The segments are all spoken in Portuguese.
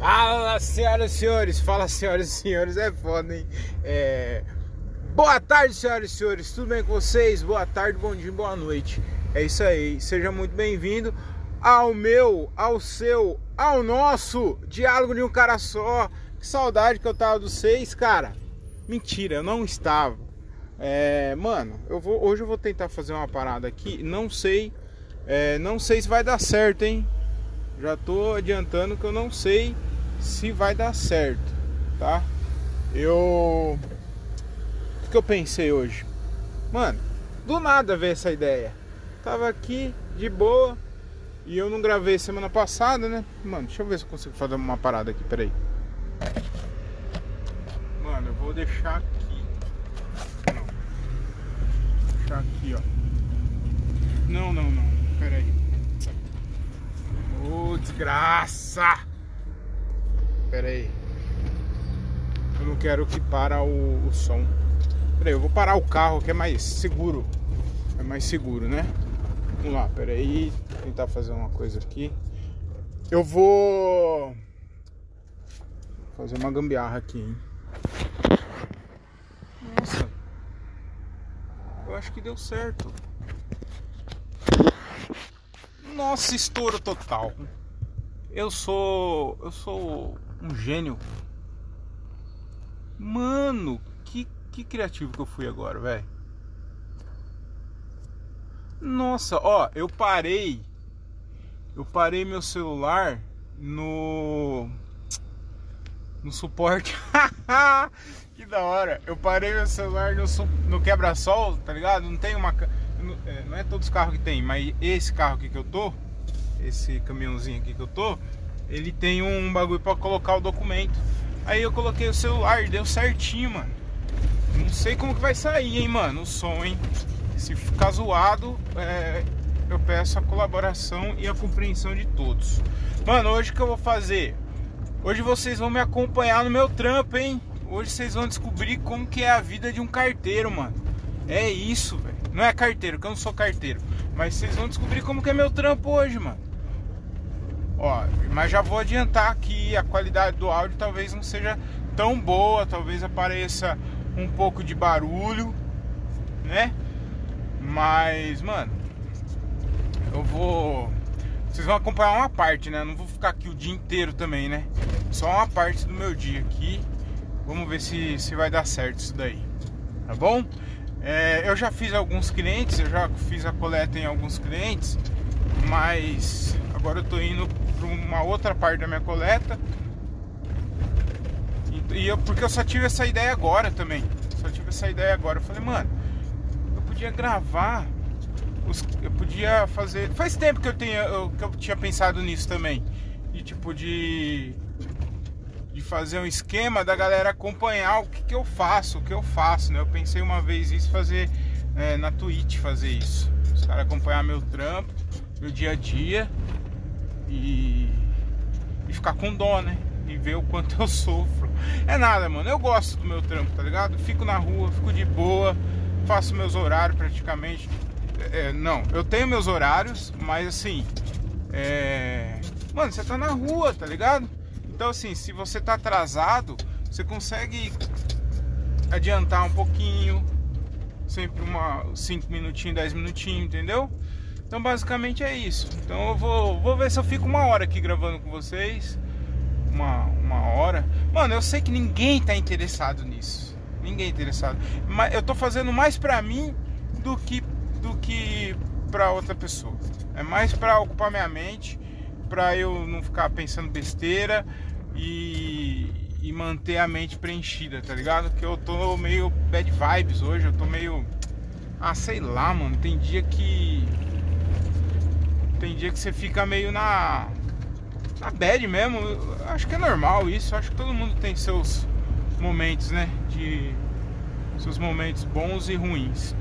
Fala, senhoras e senhores, fala, senhoras e senhores, é foda, hein? É... Boa tarde, senhoras e senhores, tudo bem com vocês? Boa tarde, bom dia, boa noite. É isso aí, seja muito bem-vindo ao meu, ao seu, ao nosso Diálogo de um Cara Só. Que saudade que eu tava dos seis, cara. Mentira, eu não estava. É, mano, eu vou, hoje eu vou tentar fazer uma parada aqui, não sei, é, não sei se vai dar certo, hein? Já tô adiantando que eu não sei se vai dar certo, tá? Eu. O que eu pensei hoje? Mano, do nada veio essa ideia. Tava aqui de boa e eu não gravei semana passada, né? Mano, deixa eu ver se eu consigo fazer uma parada aqui, peraí. Mano, eu vou deixar aqui. Não. Vou deixar aqui, ó. Não, não, não. Peraí. Ô, oh, desgraça! Pera aí. Eu não quero que para o, o som. Pera aí, eu vou parar o carro que é mais seguro. É mais seguro, né? Vamos lá, pera aí. Tentar fazer uma coisa aqui. Eu vou fazer uma gambiarra aqui, hein? Nossa. Eu acho que deu certo. Nossa, estouro total. Eu sou. Eu sou um gênio. Mano, que, que criativo que eu fui agora, velho. Nossa, ó, eu parei. Eu parei meu celular no. No suporte. que da hora. Eu parei meu celular no, no quebra-sol, tá ligado? Não tem uma. É, não é todos os carros que tem, mas esse carro aqui que eu tô, esse caminhãozinho aqui que eu tô, ele tem um bagulho para colocar o documento. Aí eu coloquei o celular, deu certinho, mano. Não sei como que vai sair, hein, mano, o som, hein. Se ficar zoado, é, eu peço a colaboração e a compreensão de todos. Mano, hoje que eu vou fazer? Hoje vocês vão me acompanhar no meu trampo, hein? Hoje vocês vão descobrir como que é a vida de um carteiro, mano. É isso, velho. Não é carteiro, que eu não sou carteiro. Mas vocês vão descobrir como que é meu trampo hoje, mano. Ó, mas já vou adiantar que a qualidade do áudio talvez não seja tão boa, talvez apareça um pouco de barulho, né? Mas, mano, eu vou. Vocês vão acompanhar uma parte, né? Não vou ficar aqui o dia inteiro também, né? Só uma parte do meu dia aqui. Vamos ver se, se vai dar certo isso daí. Tá bom? É, eu já fiz alguns clientes, eu já fiz a coleta em alguns clientes, mas agora eu tô indo para uma outra parte da minha coleta. E eu, porque eu só tive essa ideia agora também. Só tive essa ideia agora. Eu falei, mano, eu podia gravar. Os, eu podia fazer. Faz tempo que eu, tenho, eu, que eu tinha pensado nisso também. De tipo de. De fazer um esquema da galera acompanhar o que, que eu faço, o que eu faço, né? Eu pensei uma vez isso fazer é, na Twitch fazer isso. Os caras acompanhar meu trampo, meu dia a dia e, e ficar com dó, né? E ver o quanto eu sofro. É nada, mano. Eu gosto do meu trampo, tá ligado? Fico na rua, fico de boa, faço meus horários praticamente. É, não, eu tenho meus horários, mas assim. É... Mano, você tá na rua, tá ligado? Então, assim, se você tá atrasado, você consegue adiantar um pouquinho, sempre uma 5 minutinhos, 10 minutinhos, entendeu? Então basicamente é isso. Então eu vou, vou ver se eu fico uma hora aqui gravando com vocês. Uma, uma hora. Mano, eu sei que ninguém tá interessado nisso. Ninguém é interessado. Mas eu tô fazendo mais pra mim do que, do que pra outra pessoa. É mais pra ocupar minha mente, pra eu não ficar pensando besteira e, e manter a mente preenchida, tá ligado? Que eu tô meio bad vibes hoje, eu tô meio. Ah, sei lá, mano. Tem dia que tem dia que você fica meio na. na bad mesmo. acho que é normal isso. acho que todo mundo tem seus momentos, né? De. Seus momentos bons e ruins.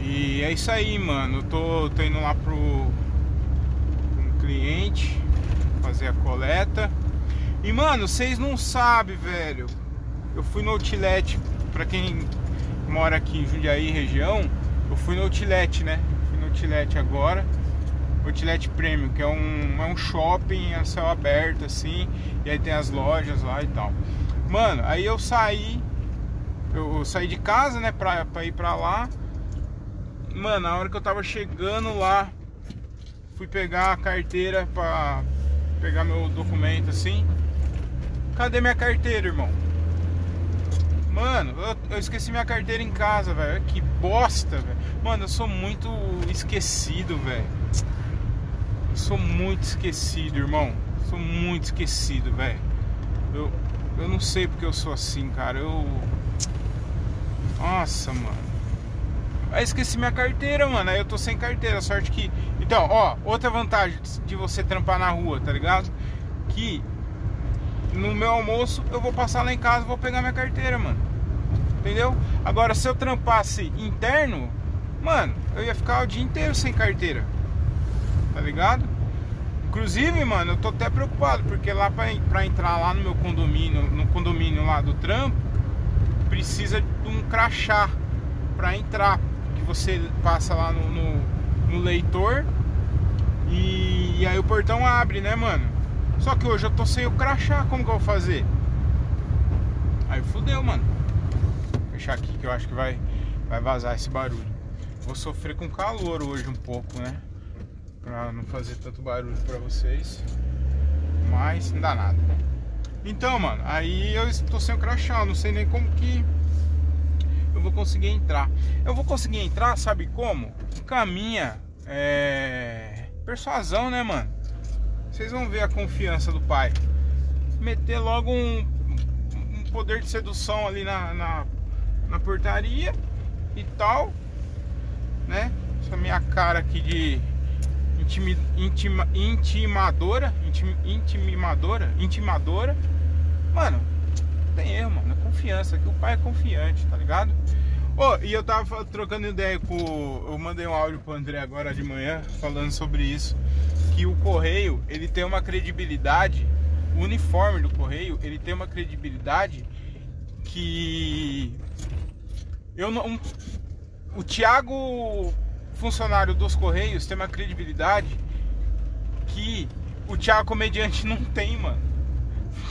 E é isso aí, mano. Eu tô, tô indo lá pro. um cliente fazer a coleta. E mano, vocês não sabem, velho. Eu fui no outlet, pra quem mora aqui em Jundiaí região, eu fui no outlet, né? outlet agora Outlet Premium, que é um, é um shopping a céu aberto, assim, e aí tem as lojas lá e tal. Mano, aí eu saí, eu, eu saí de casa, né, pra, pra ir pra lá. Mano, na hora que eu tava chegando lá, fui pegar a carteira pra pegar meu documento assim. Cadê minha carteira, irmão? Mano, eu, eu esqueci minha carteira em casa, velho. Que bosta, velho. Mano, eu sou muito esquecido, velho. Sou muito esquecido, irmão. Sou muito esquecido, velho. Eu, eu não sei porque eu sou assim, cara. Eu. Nossa, mano. Aí esqueci minha carteira, mano. Aí eu tô sem carteira. Sorte que. Então, ó, outra vantagem de você trampar na rua, tá ligado? Que no meu almoço eu vou passar lá em casa vou pegar minha carteira, mano. Entendeu? Agora, se eu trampasse interno, mano, eu ia ficar o dia inteiro sem carteira. Tá ligado? Inclusive, mano, eu tô até preocupado, porque lá pra, pra entrar lá no meu condomínio, no condomínio lá do trampo, precisa de um crachá pra entrar. Você passa lá no, no, no leitor e, e aí o portão abre, né, mano? Só que hoje eu tô sem o crachá, como que eu vou fazer? Aí fudeu, mano. Vou fechar aqui que eu acho que vai, vai vazar esse barulho. Vou sofrer com calor hoje um pouco, né? Pra não fazer tanto barulho pra vocês. Mas não dá nada. Então, mano, aí eu estou sem o crachá, não sei nem como que eu vou conseguir entrar. Eu vou conseguir entrar, sabe como? Com a minha é... persuasão, né, mano? Vocês vão ver a confiança do pai. Meter logo um, um poder de sedução ali na, na, na portaria e tal, né? Essa minha cara aqui de intimi, intima, intimadora, intim, intimadora, intimadora. Mano, tem erro, mano. É confiança. Que o pai é confiante, tá ligado? Oh, e eu tava trocando ideia com. Eu mandei um áudio pro André agora de manhã falando sobre isso que o correio ele tem uma credibilidade, o uniforme do correio ele tem uma credibilidade que eu não, o Thiago funcionário dos correios tem uma credibilidade que o Thiago comediante não tem, mano.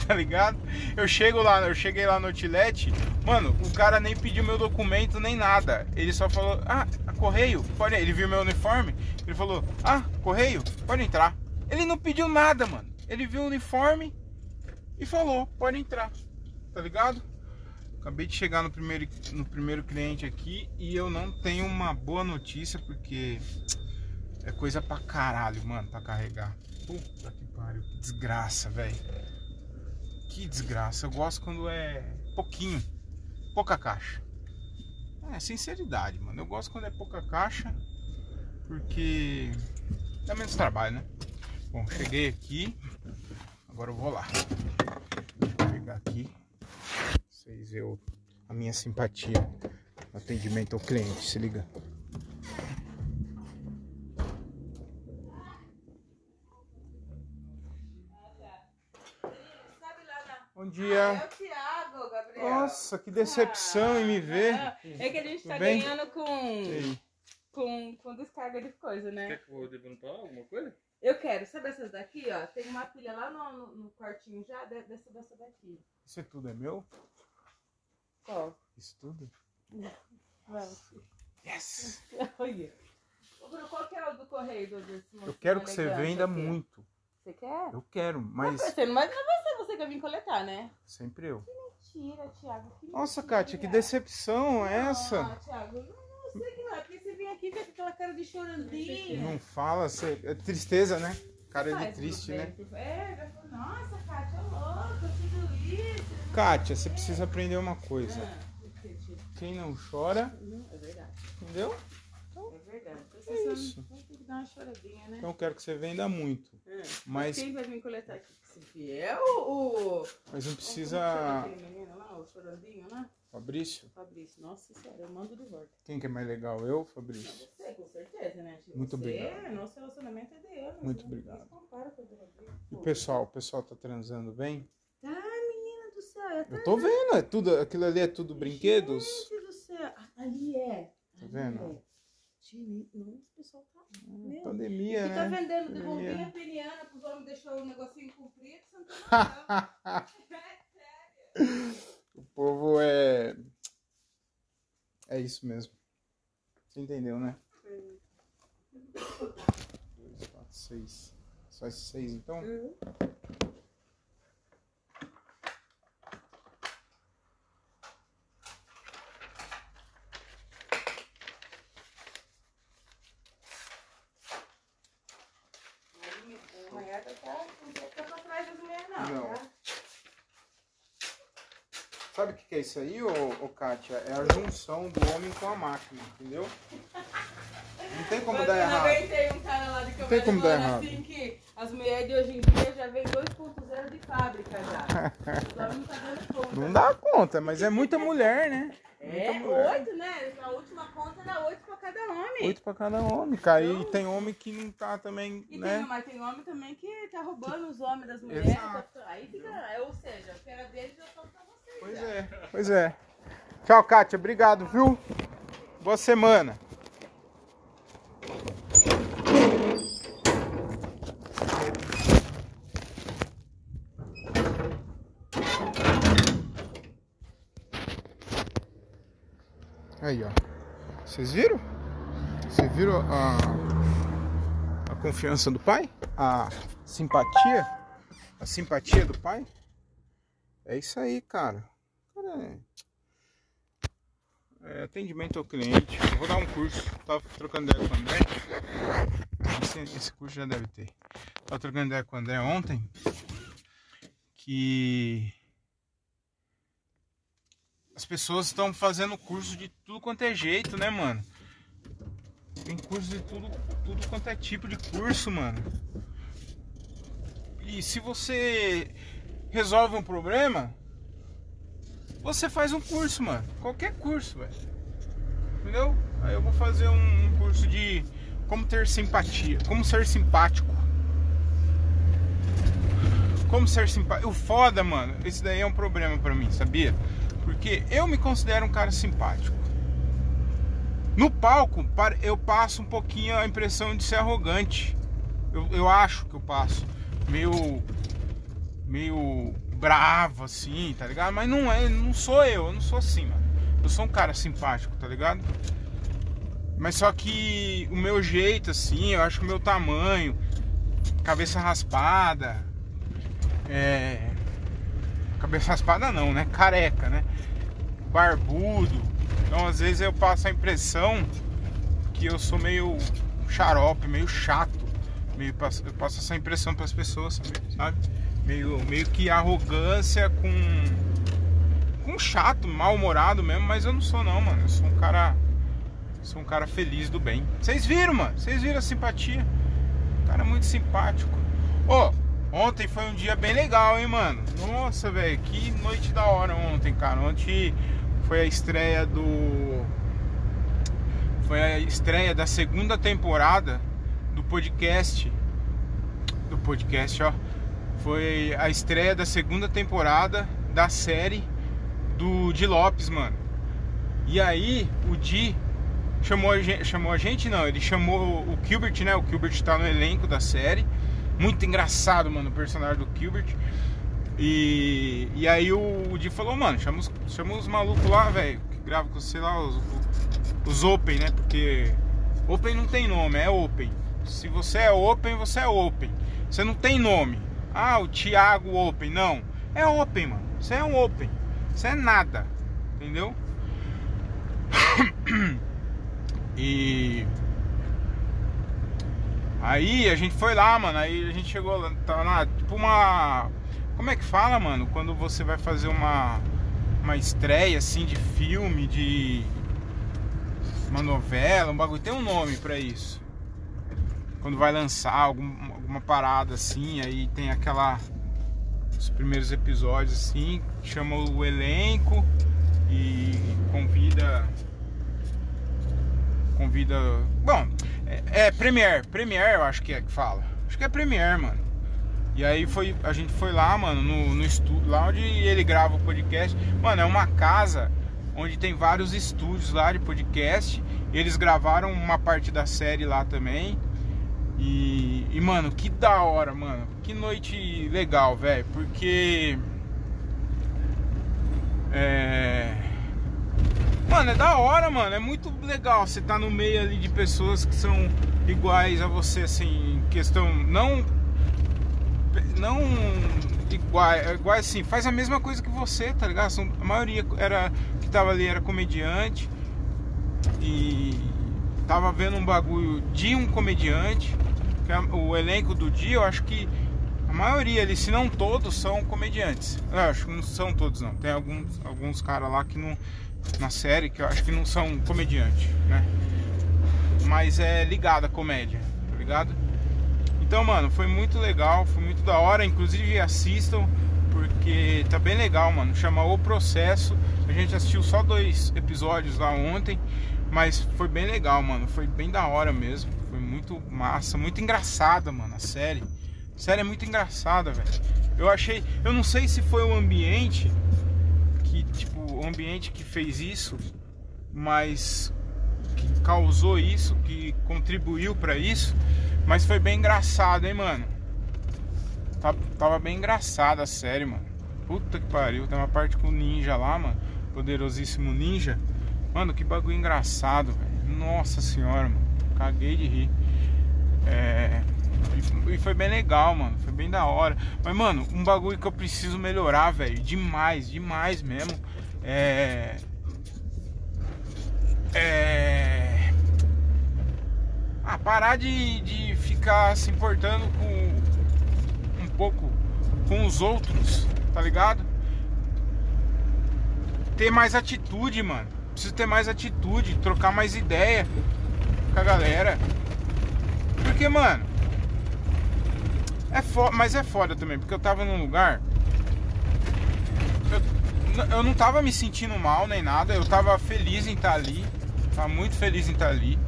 Tá ligado? Eu chego lá, eu cheguei lá no Outlet, mano, o cara nem pediu meu documento nem nada. Ele só falou: "Ah, correio, pode". Ele viu meu uniforme, ele falou: "Ah, correio, pode entrar". Ele não pediu nada, mano. Ele viu o uniforme e falou: "Pode entrar". Tá ligado? Acabei de chegar no primeiro, no primeiro cliente aqui e eu não tenho uma boa notícia porque é coisa pra caralho, mano, pra carregar. Puta que pariu, que desgraça, velho. Que desgraça. Eu gosto quando é pouquinho, pouca caixa. É, sinceridade, mano. Eu gosto quando é pouca caixa, porque dá menos trabalho, né? Bom, cheguei aqui. Agora eu vou lá. Vou pegar aqui. Vocês verem a minha simpatia. Atendimento ao cliente, se liga. Bom dia. Ah, é o Thiago, Gabriel. Nossa, que decepção em me ver. É que a gente tá bem? ganhando com, Ei, com, com descarga de coisa, né? Quer que eu devo falar alguma coisa? Eu quero, sabe essas daqui, ó? Tem uma pilha lá no, no, no quartinho já, de- dessa dessa daqui. Isso tudo é meu? Qual? Isso tudo? Vamos. Yes! Olha. Ô, Bruno, qual que é o do correio do desse Eu quero que você venda aqui? muito. Você quer? Eu quero, Mas mas você não vai não vai ser você que vai vir coletar, né? sempre eu. Mentira, Thiago. Que Nossa, mentira. Kátia, que decepção é essa? Ah, Thiago, não, não sei que não é, porque você vem aqui com aquela cara de chorandinho. Não fala, você... é tristeza, né? Cara de triste, né? É, nossa, Kátia, louca, tudo isso. Kátia, você precisa aprender uma coisa. Ah, que? Quem não chora, Não, é verdade, entendeu? é verdade. Você É isso. Dar uma choradinha, né? Então eu quero que você venda muito. É. Mas, Quem vai vir coletar aqui? Se vier o... mas não precisa. aquele menino lá, o chorandinho lá? Fabrício? Fabrício, nossa senhora, eu mando de volta. Quem que é mais legal? Eu, Fabrício? Você, com certeza, né? Tipo, Muito você, obrigado. Nosso relacionamento é de anos. Muito né? obrigado. Não. E o pessoal? O pessoal tá transando bem? Ai, menina do céu, é Eu tô vendo, é tudo, aquilo ali é tudo brinquedos. Gente do céu. Ali é. Tá Ali vendo? é. Gente, não, o pessoal tá Meu. Pandemia, Fica né? vendendo de bombinha peniana pros homens deixar o negocinho comprido, você não noção. É sério. O povo é. É isso mesmo. Você entendeu, né? Dois, quatro, seis. Só esses seis então? Amanhã tá, tá, não tem que ficar pra trás das mulheres, não. Não. Tá? Sabe o que que é isso aí, ô, ô Kátia? É a junção do homem com a máquina, entendeu? Não tem como Mas dar eu errado. aguentei um cara lá de câmera tem como dar errado. assim que as mulheres de hoje em dia já vem 2.0 de fábrica já. Não tá dando conta. Não dá conta, mas é muita mulher, né? É, oito, né? Na última conta era oito pra cada homem. Oito pra cada homem, cara. E tem homem que não tá também, E né? tem, mas tem homem também que tá roubando os homens das mulheres. Exato. aí fica, é, ou seja, que era deles já vocês. Pois é, pois é. Tchau, Kátia. Obrigado, viu? Boa semana. Aí, ó. Vocês viram? Vocês viram a, a confiança do pai? A simpatia? A simpatia do pai? É isso aí, cara. Cara, é... é atendimento ao cliente. Vou dar um curso. Tava trocando ideia com o André. Esse, esse curso já deve ter. Tava trocando ideia com o André ontem. Que as pessoas estão fazendo curso de tudo quanto é jeito, né, mano? Tem curso de tudo, tudo quanto é tipo de curso, mano. E se você resolve um problema, você faz um curso, mano. Qualquer curso, velho. Entendeu? Aí eu vou fazer um, curso de como ter simpatia, como ser simpático. Como ser simpático. O foda, mano, esse daí é um problema pra mim, sabia? Porque eu me considero um cara simpático. No palco, eu passo um pouquinho a impressão de ser arrogante. Eu, eu acho que eu passo. Meio. Meio bravo, assim, tá ligado? Mas não é, não sou eu, eu não sou assim, mano. Eu sou um cara simpático, tá ligado? Mas só que o meu jeito, assim, eu acho que o meu tamanho, cabeça raspada, é. Cabeça raspada não, né? Careca, né? Barbudo. Então às vezes eu passo a impressão que eu sou meio xarope, meio chato. Meio, eu passo essa impressão para as pessoas, sabe? Meio, meio que arrogância com. com chato, mal-humorado mesmo, mas eu não sou não, mano. Eu sou um cara. Sou um cara feliz do bem. Vocês viram, mano? Vocês viram a simpatia? Cara muito simpático. Ô, ontem foi um dia bem legal, hein, mano? Nossa, velho, que noite da hora ontem, cara. Ontem foi a estreia do. Foi a estreia da segunda temporada do podcast. Do podcast, ó. Foi a estreia da segunda temporada da série do Di Lopes, mano. E aí, o Di chamou a gente, chamou a gente não, ele chamou o Gilbert, né? O Gilbert tá no elenco da série. Muito engraçado, mano, o personagem do Gilbert. E, e aí o, o Di falou, mano, chama os, chama os malucos lá, velho, que gravam com, sei lá, os, os Open, né? Porque Open não tem nome, é Open. Se você é Open, você é Open. Você não tem nome. Ah, o Thiago Open. Não. É Open, mano. Você é um Open. Você é nada. Entendeu? E. Aí a gente foi lá, mano. Aí a gente chegou lá. Tá lá, tipo uma. Como é que fala, mano? Quando você vai fazer uma. Uma estreia assim de filme, de. Uma novela, um bagulho. Tem um nome pra isso. Quando vai lançar algum, alguma parada assim, aí tem aquela. Os primeiros episódios assim, chama o elenco e convida convida. Bom, é, é Premiere, Premiere eu acho que é que fala. Acho que é Premiere, mano. E aí foi, a gente foi lá, mano, no, no estúdio, lá onde ele grava o podcast. Mano, é uma casa onde tem vários estúdios lá de podcast. Eles gravaram uma parte da série lá também. E, e mano, que da hora, mano. Que noite legal, velho. Porque. É. Mano, é da hora, mano. É muito legal você tá no meio ali de pessoas que são iguais a você, assim, questão. Não. Não igual, igual assim, faz a mesma coisa que você, tá ligado? A maioria era que tava ali era comediante e tava vendo um bagulho de um comediante. Que é o elenco do dia, eu acho que a maioria ali, se não todos, são comediantes. Eu acho que não são todos não. Tem alguns, alguns caras lá que não. Na série que eu acho que não são comediantes, né? Mas é ligado à comédia, tá ligado? Então, mano, foi muito legal, foi muito da hora. Inclusive assistam, porque tá bem legal, mano. Chama O Processo. A gente assistiu só dois episódios lá ontem, mas foi bem legal, mano. Foi bem da hora mesmo. Foi muito massa, muito engraçada, mano, a série. A série é muito engraçada, velho. Eu achei, eu não sei se foi o ambiente que, tipo, o ambiente que fez isso, mas que causou isso, que contribuiu para isso mas foi bem engraçado, hein, mano. Tava bem engraçada a série, mano. Puta que pariu. Tem uma parte com o ninja lá, mano. Poderosíssimo ninja. Mano, que bagulho engraçado, velho. Nossa senhora, mano. Caguei de rir. É. E foi bem legal, mano. Foi bem da hora. Mas, mano, um bagulho que eu preciso melhorar, velho. Demais, demais mesmo. É. É ah, parar de, de ficar se importando com um pouco com os outros, tá ligado? Ter mais atitude, mano. Preciso ter mais atitude, trocar mais ideia com a galera. Porque, mano, é foda, mas é foda também, porque eu tava num lugar. Eu, eu não tava me sentindo mal nem nada, eu tava feliz em estar tá ali. Tava muito feliz em estar tá ali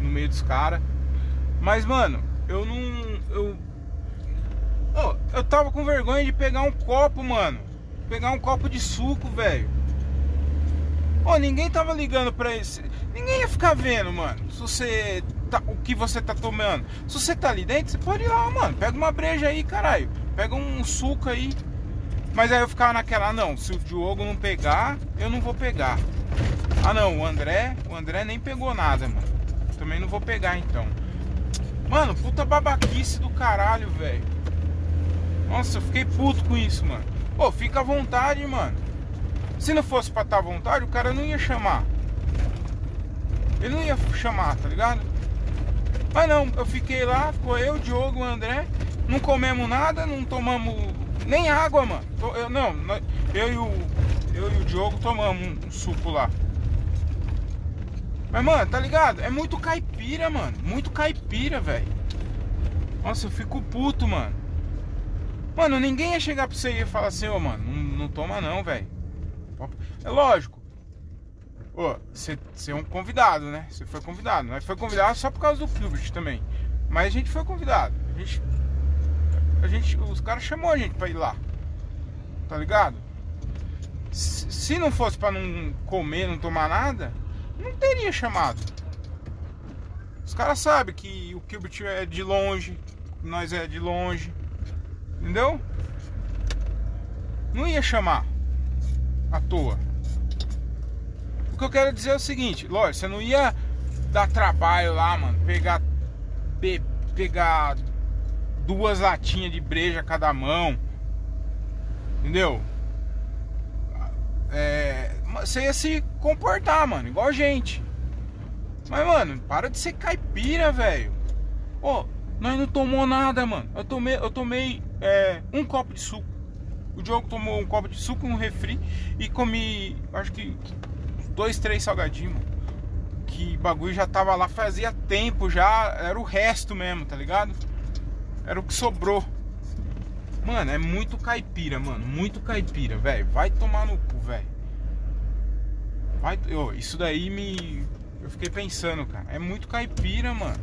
no meio dos caras. Mas, mano, eu não. Eu. Oh, eu tava com vergonha de pegar um copo, mano. Pegar um copo de suco, velho. Ó, oh, ninguém tava ligando pra isso. Ninguém ia ficar vendo, mano. Se você. Tá, o que você tá tomando. Se você tá ali dentro, você pode ir lá, mano. Pega uma breja aí, caralho. Pega um suco aí. Mas aí eu ficava naquela, não, se o Diogo não pegar, eu não vou pegar. Ah não, o André, o André nem pegou nada, mano também não vou pegar então. Mano, puta babaquice do caralho, velho. Nossa, eu fiquei puto com isso, mano. Pô, fica à vontade, mano. Se não fosse pra estar tá à vontade, o cara não ia chamar. Ele não ia chamar, tá ligado? Mas não, eu fiquei lá, ficou eu, Diogo, André. Não comemos nada, não tomamos nem água, mano. Eu, não, eu e o, eu e o Diogo tomamos um suco lá. Mas, mano, tá ligado? É muito caipira, mano. Muito caipira, velho. Nossa, eu fico puto, mano. Mano, ninguém ia chegar pra você e falar assim, ô, oh, mano, não, não toma não, velho. É lógico. Você é um convidado, né? Você foi convidado. Mas foi convidado só por causa do Gilbert também. Mas a gente foi convidado. A gente. A gente. Os caras chamou a gente pra ir lá. Tá ligado? Se não fosse pra não comer, não tomar nada não teria chamado. Os caras sabem que o Gilbert é de longe, nós é de longe. Entendeu? Não ia chamar à toa. O que eu quero dizer é o seguinte, lógico, você não ia dar trabalho lá, mano, pegar be, pegar duas latinhas de breja cada mão. Entendeu? É, você ia se comportar, mano, igual gente. Mas, mano, para de ser caipira, velho. Ó, nós não tomou nada, mano. Eu tomei, eu tomei é, um copo de suco. O Diogo tomou um copo de suco, um refri e comi, acho que dois, três salgadinhos. Que bagulho já tava lá fazia tempo já, era o resto mesmo, tá ligado? Era o que sobrou. Mano, é muito caipira, mano. Muito caipira, velho. Vai tomar no cu, velho. Vai, oh, isso daí me. Eu fiquei pensando, cara. É muito caipira, mano.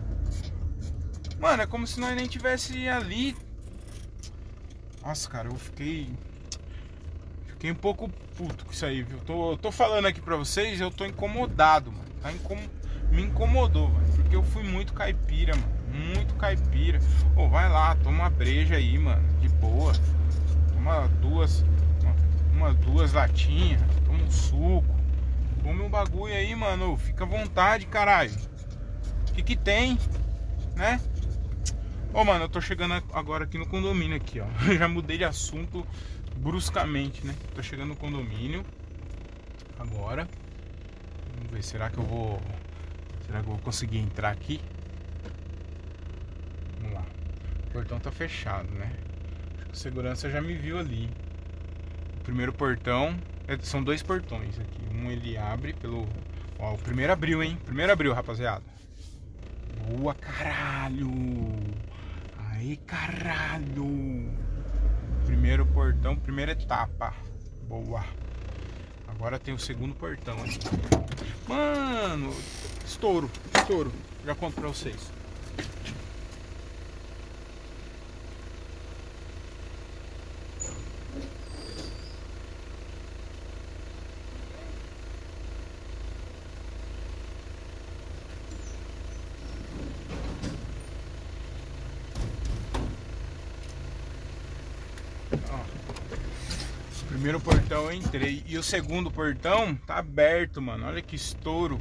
Mano, é como se nós nem tivesse ali. Nossa, cara, eu fiquei. Fiquei um pouco puto com isso aí, viu? Tô, tô falando aqui pra vocês, eu tô incomodado, mano. Tá incom... Me incomodou, mano. Porque eu fui muito caipira, mano. Muito caipira. Ô, vai lá, toma uma breja aí, mano. De boa. Toma duas. Uma, uma duas latinhas. Toma um suco. Come um bagulho aí, mano. Fica à vontade, caralho. O que que tem? Né? Ô, mano, eu tô chegando agora aqui no condomínio aqui, ó. Já mudei de assunto bruscamente, né? Tô chegando no condomínio agora. Vamos ver, será que eu vou Será que eu vou conseguir entrar aqui? Vamos lá. O portão tá fechado, né? Acho que a segurança já me viu ali. O primeiro portão, é, são dois portões aqui. Um ele abre pelo Ó, o primeiro abriu, hein? Primeiro abriu, rapaziada. Boa, caralho! Aí, caralho! Primeiro portão, primeira etapa. Boa. Agora tem o segundo portão. Mano, estouro, estouro. Já conto pra vocês. primeiro portão eu entrei. E o segundo portão tá aberto, mano. Olha que estouro.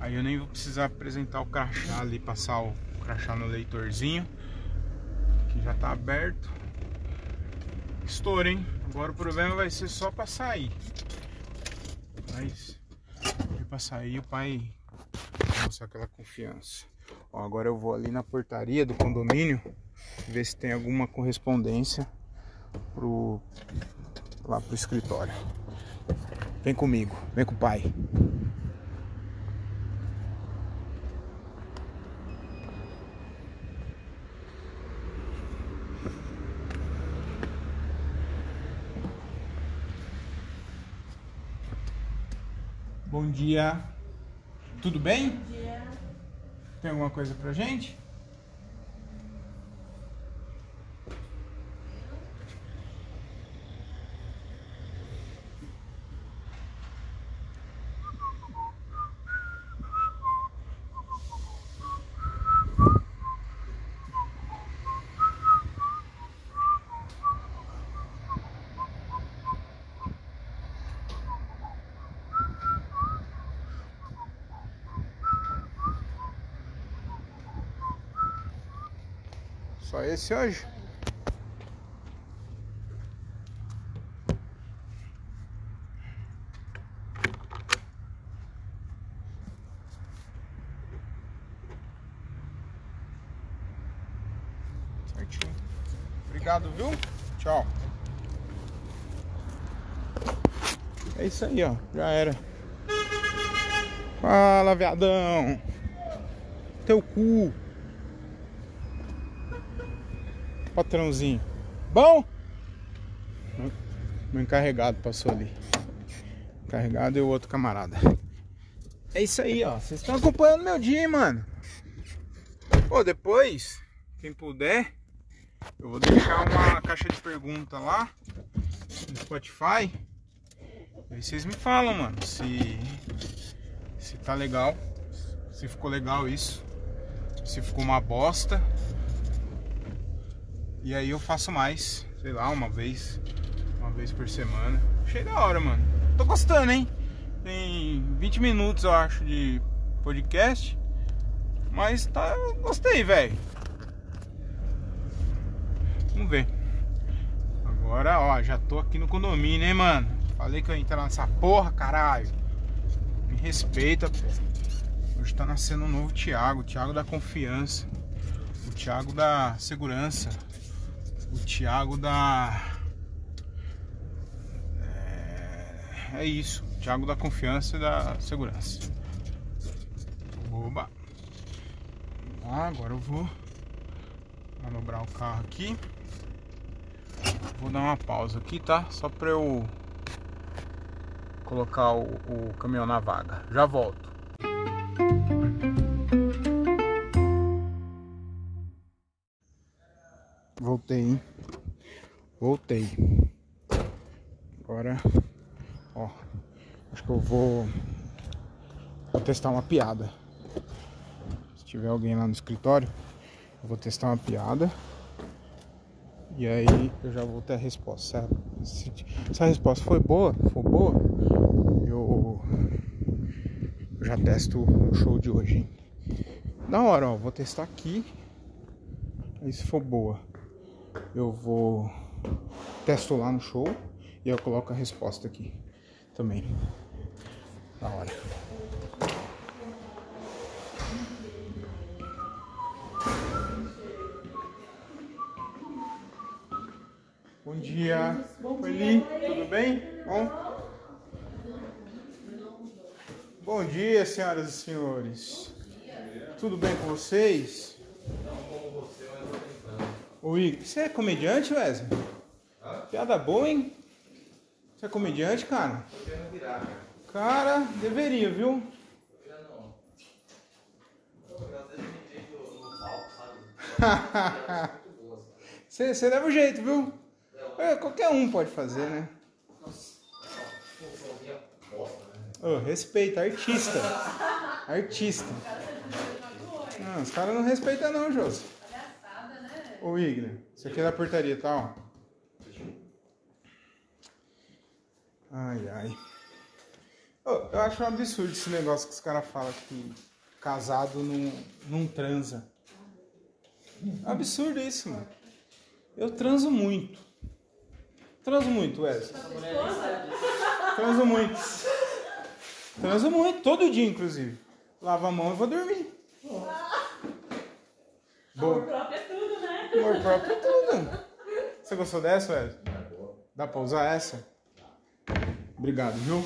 Aí eu nem vou precisar apresentar o crachá ali, passar o crachá no leitorzinho. Que já tá aberto. Estouro, hein? Agora o problema vai ser só pra sair. Mas pra sair o pai mostrar aquela confiança. Ó, agora eu vou ali na portaria do condomínio ver se tem alguma correspondência pro lá pro escritório. Vem comigo, vem com o pai. Bom dia. Tudo bem? Bom dia. Tem alguma coisa pra gente? Só esse hoje? Certinho. Obrigado, viu? Tchau. É isso aí, ó. Já era. Fala, viadão. Teu cu. Patrãozinho. Bom? Meu encarregado passou ali. Encarregado e o outro camarada. É isso aí, ó. Vocês estão acompanhando meu dia, hein, mano. Pô, depois, quem puder, eu vou deixar uma caixa de pergunta lá no Spotify. Aí vocês me falam, mano, se se tá legal, se ficou legal isso, se ficou uma bosta. E aí eu faço mais, sei lá, uma vez, uma vez por semana. Achei da hora, mano. Tô gostando, hein? Tem 20 minutos, eu acho, de podcast. Mas tá. Gostei, velho. Vamos ver. Agora, ó, já tô aqui no condomínio, hein, mano? Falei que eu ia entrar nessa porra, caralho. Me respeita, pô. Hoje tá nascendo um novo Thiago, o Thiago da confiança, o Thiago da segurança, o Thiago da. É, é isso, o Thiago da confiança e da segurança. Oba! Ah, agora eu vou manobrar o carro aqui. Vou dar uma pausa aqui, tá? Só pra eu colocar o, o caminhão na vaga. Já volto. Voltei, hein? Voltei. Agora, ó, acho que eu vou, vou testar uma piada. Se tiver alguém lá no escritório, eu vou testar uma piada. E aí eu já vou ter a resposta. Se, se a resposta foi boa, for boa, eu, eu já testo o show de hoje, hein? Da hora, ó, vou testar aqui. Aí se for boa, eu vou testo lá no show e eu coloco a resposta aqui também. Da hora. Bom dia. Bom dia. Tudo bem? Bom? Bom dia, senhoras e senhores. Tudo bem com vocês? O Igor, você é comediante, Wesley? Piada boa, hein? Você é comediante, cara? Cara, deveria, viu? Você, você leva o jeito, viu? É, qualquer um pode fazer, né? Oh, respeita, artista. Artista. Não, os caras não respeitam não, José. Ô Igor, isso aqui é da portaria, tá? Ai, ai. Oh, eu acho um absurdo esse negócio que os caras falam que casado não, não transa. Absurdo isso, mano. Eu transo muito. Transo muito, Wesley. Transo muito. Transo muito, todo dia, inclusive. Lavo a mão e vou dormir. Amor próprio é tudo, né? Amor próprio é tudo. Você gostou dessa, Wesley? Dá pra usar essa? Obrigado, viu?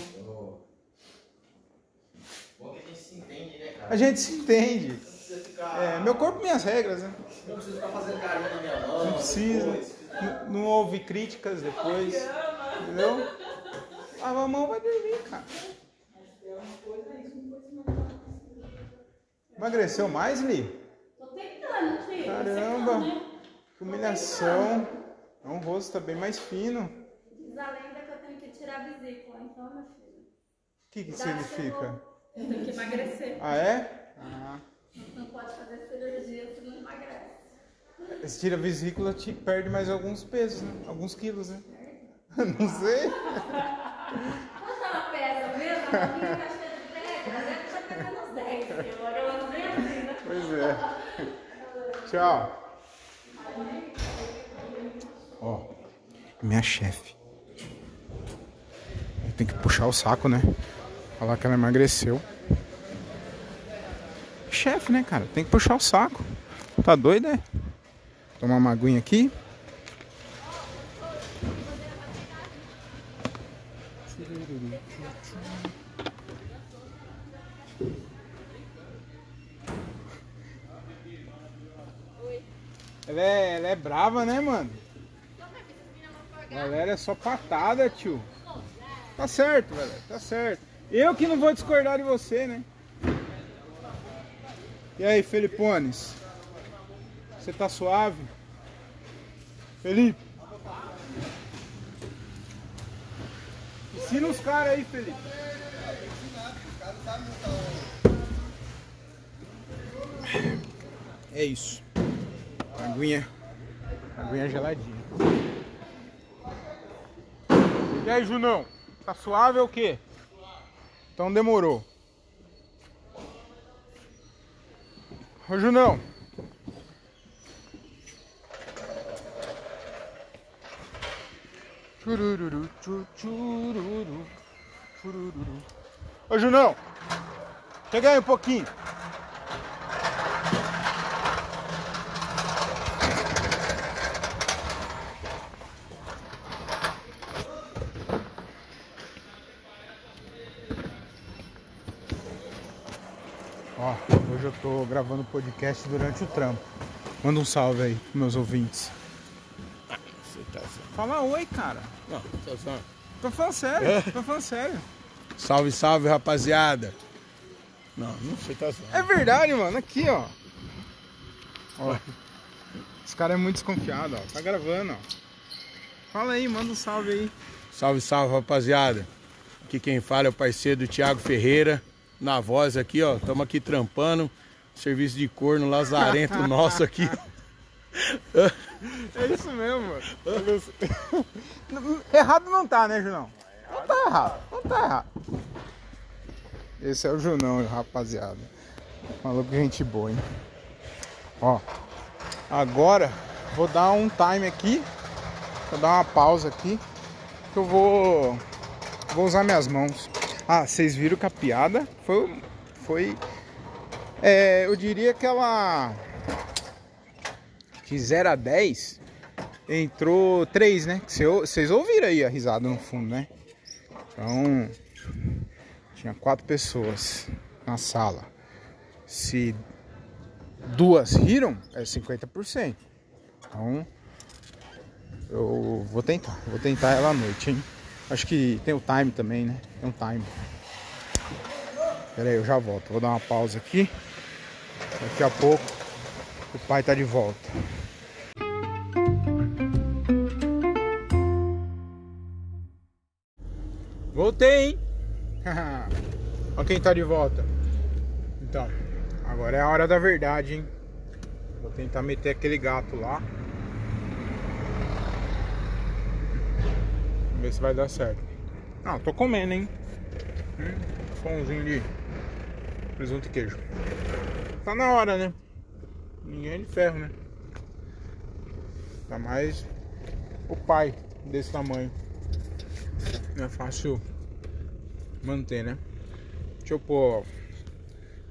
Bom que a gente se entende, né, cara? A gente se entende. Não precisa ficar. É, meu corpo, minhas regras, né? Não precisa ficar fazendo carinho na minha mão. Não precisa. depois. Não, não houve críticas depois. Entendeu? A mão vai dormir, cara. Emagreceu mais, Li? Tô tentando, tio. Caramba. Não, né? Que humilhação. É um rosto tá bem mais fino. Diz a lenda que eu tenho que tirar a vesícula, então, meu filho. O que, que Dá que eu significa? Eu tenho que emagrecer. Ah, é? Ah. Não pode fazer cirurgia se não emagrece. Se tira a vesícula, te perde mais alguns pesos, né? Alguns quilos, né? Não sei. Quanto ela pesa mesmo? A minha tá cheia de pedra. Deve estar uns 10 quilos. Agora ela vem assim, né? Pois é. Tchau. Ó, minha chefe. Tem que puxar o saco, né? Falar que ela emagreceu. Chefe, né, cara? Tem que puxar o saco. Tá doido, é? Tomar uma aguinha aqui. Ela é, ela é brava, né, mano? Galera, é só patada, tio. Tá certo, velho. Tá certo. Eu que não vou discordar de você, né? E aí, Felipones? Você tá suave? Felipe? Ensina os caras aí, Felipe. É isso. Aguinha. Aguinha geladinha. E aí, Junão? Tá suave ou o quê? Então demorou. Ô, Junão. Churururu, chu, chururu, churururu. Ô, Junão. Chega aí um pouquinho. Ó, hoje eu tô gravando podcast durante o trampo. Manda um salve aí, pros meus ouvintes. Você tá. Fala oi, cara. Não, tá. Tô falando sério, É? tô falando sério. Salve, salve, rapaziada. Não, não sei, tá zoando. É verdade, mano. Aqui, ó. Ó. Esse cara é muito desconfiado, ó. Tá gravando, ó. Fala aí, manda um salve aí. Salve, salve, rapaziada. Aqui quem fala é o parceiro do Thiago Ferreira. Na voz aqui, ó. Estamos aqui trampando. Serviço de corno lazarento nosso aqui. É isso mesmo, mano. errado não tá, né, Junão? Não tá errado, não tá errado. Esse é o Junão, rapaziada. Maluco, gente boa, hein? Ó, agora vou dar um time aqui. Vou dar uma pausa aqui. Que eu vou. Vou usar minhas mãos. Ah, vocês viram que a piada foi. Foi. É, eu diria que ela. De 0 a 10 entrou 3, né? Vocês ouviram aí a risada no fundo, né? Então. Tinha quatro pessoas na sala. Se duas riram, é 50%. Então, eu vou tentar. Vou tentar ela à noite, hein? Acho que tem o time também, né? Tem um time. Pera aí, eu já volto. Vou dar uma pausa aqui. Daqui a pouco o pai tá de volta. Voltei, hein? Olha quem tá de volta. Então, agora é a hora da verdade, hein? Vou tentar meter aquele gato lá. Vamos ver se vai dar certo. Não, tô comendo, hein? Hum, pãozinho de presunto e queijo. Tá na hora, né? Ninguém é de ferro, né? Tá mais o pai desse tamanho. Não é fácil manter, né? Deixa eu pôr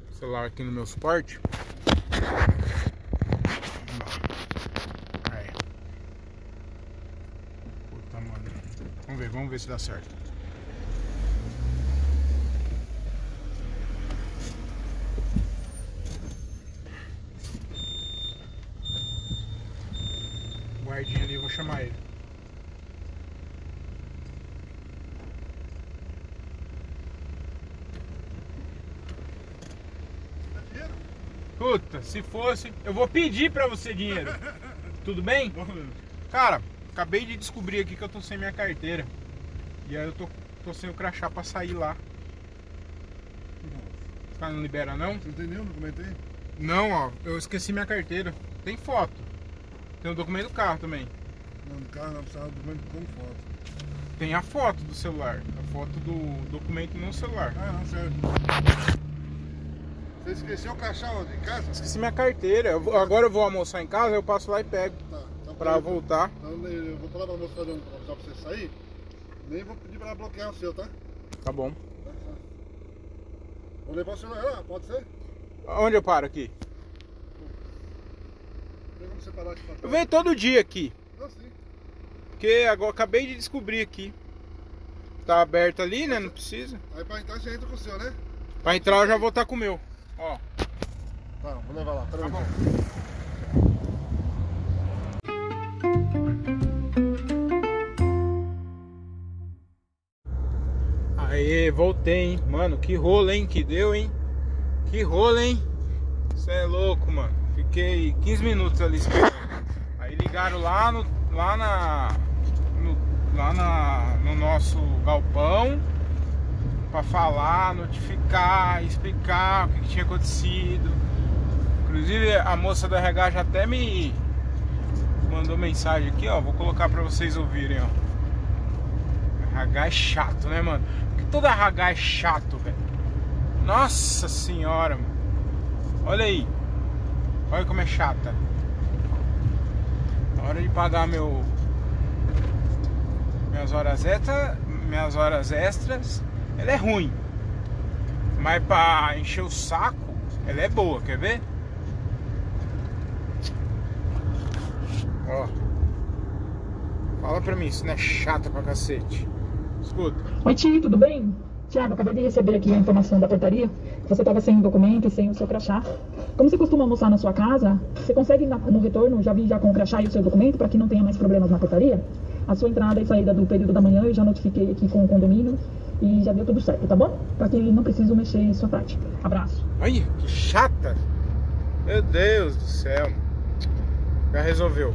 o celular aqui no meu suporte. Aí. Puta, mano. Vamos ver, vamos ver se dá certo. Guardinha ali, eu vou chamar ele. Puta, se fosse, eu vou pedir pra você dinheiro. Tudo bem? Cara, acabei de descobrir aqui que eu tô sem minha carteira. E aí eu tô, tô sem o crachá pra sair lá. Tá, não libera não? Você não tem nenhum documento aí? Não, ó, eu esqueci minha carteira. Tem foto. Tem o documento do carro também. Não, no carro não precisava do documento com foto. Tem a foto do celular. A foto do documento no celular. Ah, não, sério. Você esqueceu o crachá onde? Em casa? Esqueci minha carteira. Eu vou- agora eu vou almoçar em casa, eu passo lá e pego. Tá. Então, Pra peraí. voltar. Então eu vou falar pra moça fazer um pra você sair. Nem vou pedir pra ela bloquear o seu, tá? Tá bom. Vou levar o celular lá, pode ser? Onde eu paro aqui? Eu venho todo dia aqui. Não, sim. Porque agora acabei de descobrir aqui. Tá aberto ali, né? Não precisa. Aí pra entrar você entra com o seu, né? Pra entrar eu já vou estar com o meu. Ó. Tá, vou levar lá. Pera Tá aí. bom. Aê, voltei, hein? Mano, que rolo, hein? Que deu, hein? Que rolo, hein? Você é louco, mano. Fiquei 15 minutos ali esperando. Aí ligaram lá no. lá na. no, lá na, no nosso galpão pra falar, notificar, explicar o que, que tinha acontecido. Inclusive a moça do RH já até me mandou mensagem aqui, ó. Vou colocar pra vocês ouvirem, ó. RH é chato, né, mano? Por que toda RH é chato, velho? Nossa senhora, mano. Olha aí. Olha como é chata. Na hora de pagar meu. Minhas horas extras. Minhas horas extras. Ela é ruim. Mas pra encher o saco, ela é boa, quer ver? Ó. Fala pra mim, isso não é chata pra cacete. Escuta. Oi, Ti, tudo bem? Tiago, acabei de receber aqui a informação da portaria. Você estava sem documento e sem o seu crachá. Como você costuma almoçar na sua casa, você consegue no retorno já vir já com o crachá e o seu documento para que não tenha mais problemas na portaria? A sua entrada e saída do período da manhã eu já notifiquei aqui com o condomínio e já deu tudo certo, tá bom? Para que não precise mexer em sua parte. Abraço. Olha, que chata. Meu Deus do céu. Já resolveu.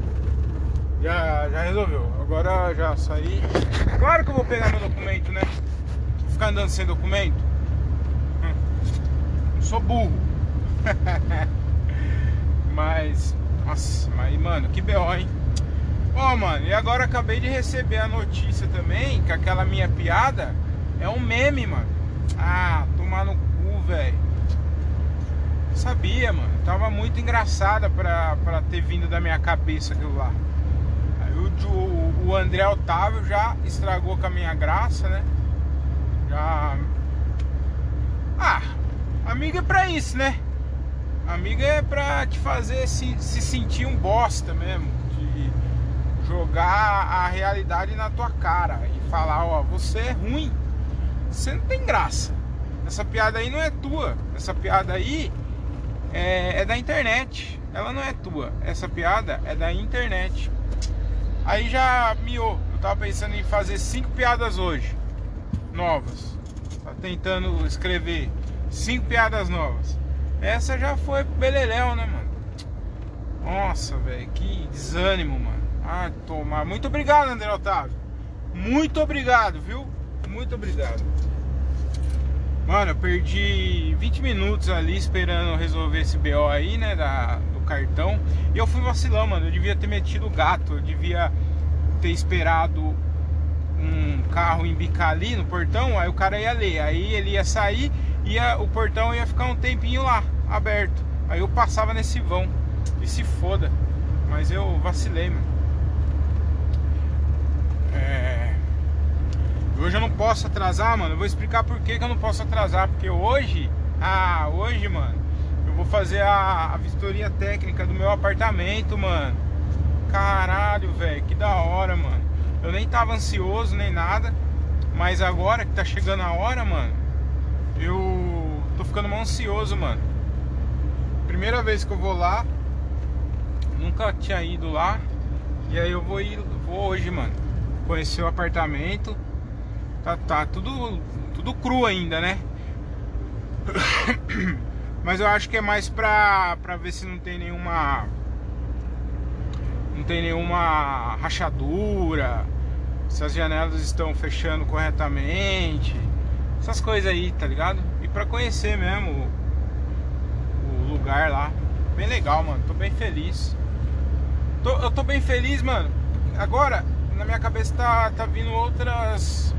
Já, já resolveu. Agora já saí. Claro que eu vou pegar meu documento, né? Ficar andando sem documento. Hum. Não sou burro. mas. Nossa, mas mano, que B.O., hein? Ó, mano, e agora acabei de receber a notícia também que aquela minha piada é um meme, mano. Ah, tomar no cu, velho. Sabia, mano. Tava muito engraçada pra, pra ter vindo da minha cabeça aquilo lá. Aí o, o, o André Otávio já estragou com a minha graça, né? Já. Ah, amigo é pra isso, né? Amigo é pra te fazer se, se sentir um bosta mesmo. De jogar a realidade na tua cara e falar, ó, você é ruim. Você não tem graça. Essa piada aí não é tua. Essa piada aí é, é da internet. Ela não é tua. Essa piada é da internet. Aí já miou. Eu tava pensando em fazer cinco piadas hoje. Novas. Tá tentando escrever cinco piadas novas. Essa já foi beleléu, né, mano? Nossa, velho, que desânimo, mano. Ah, tomar. Muito obrigado, André Otávio. Muito obrigado, viu? Muito obrigado. Mano, eu perdi 20 minutos ali esperando resolver esse BO aí, né? Da, do cartão. E eu fui vacilão, mano. Eu devia ter metido o gato. Eu devia ter esperado um carro embicar ali no portão. Aí o cara ia ler. Aí ele ia sair ia, o portão ia ficar um tempinho lá, aberto. Aí eu passava nesse vão. E se foda. Mas eu vacilei, mano. É... Hoje eu não posso atrasar, mano. Eu vou explicar por que, que eu não posso atrasar. Porque hoje, ah, hoje, mano, eu vou fazer a, a vistoria técnica do meu apartamento, mano. Caralho, velho, que da hora, mano. Eu nem tava ansioso nem nada. Mas agora que tá chegando a hora, mano, eu tô ficando mal ansioso, mano. Primeira vez que eu vou lá, nunca tinha ido lá. E aí eu vou ir, vou hoje, mano. Conhecer o apartamento. Tá, tá tudo, tudo cru ainda, né? Mas eu acho que é mais pra, pra ver se não tem nenhuma. Não tem nenhuma rachadura. Se as janelas estão fechando corretamente. Essas coisas aí, tá ligado? E pra conhecer mesmo o, o lugar lá. Bem legal, mano. Tô bem feliz. Tô, eu tô bem feliz, mano. Agora, na minha cabeça tá, tá vindo outras.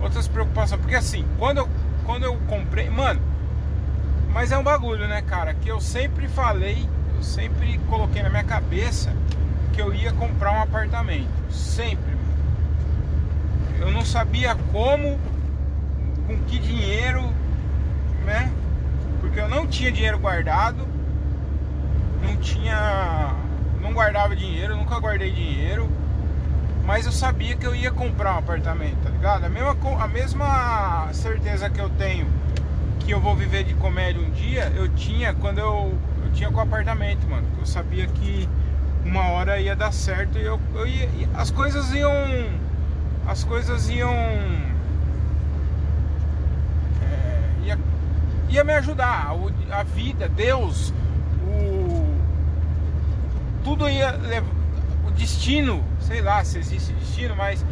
Outras preocupações. Porque assim, quando eu, quando eu comprei. Mano, mas é um bagulho, né, cara? Que eu sempre falei, eu sempre coloquei na minha cabeça que eu ia comprar um apartamento. Sempre, mano. Eu não sabia como, com que dinheiro, né? Porque eu não tinha dinheiro guardado, não tinha. não guardava dinheiro, nunca guardei dinheiro. Mas eu sabia que eu ia comprar um apartamento, tá ligado? A mesma, a mesma certeza que eu tenho que eu vou viver de comédia um dia, eu tinha quando eu, eu tinha com o apartamento, mano. Eu sabia que uma hora ia dar certo e eu, eu ia, as coisas iam. As coisas iam. É, ia, ia me ajudar. A, vida, Deus, o. Tudo ia levar. Destino, sei lá se existe destino, mas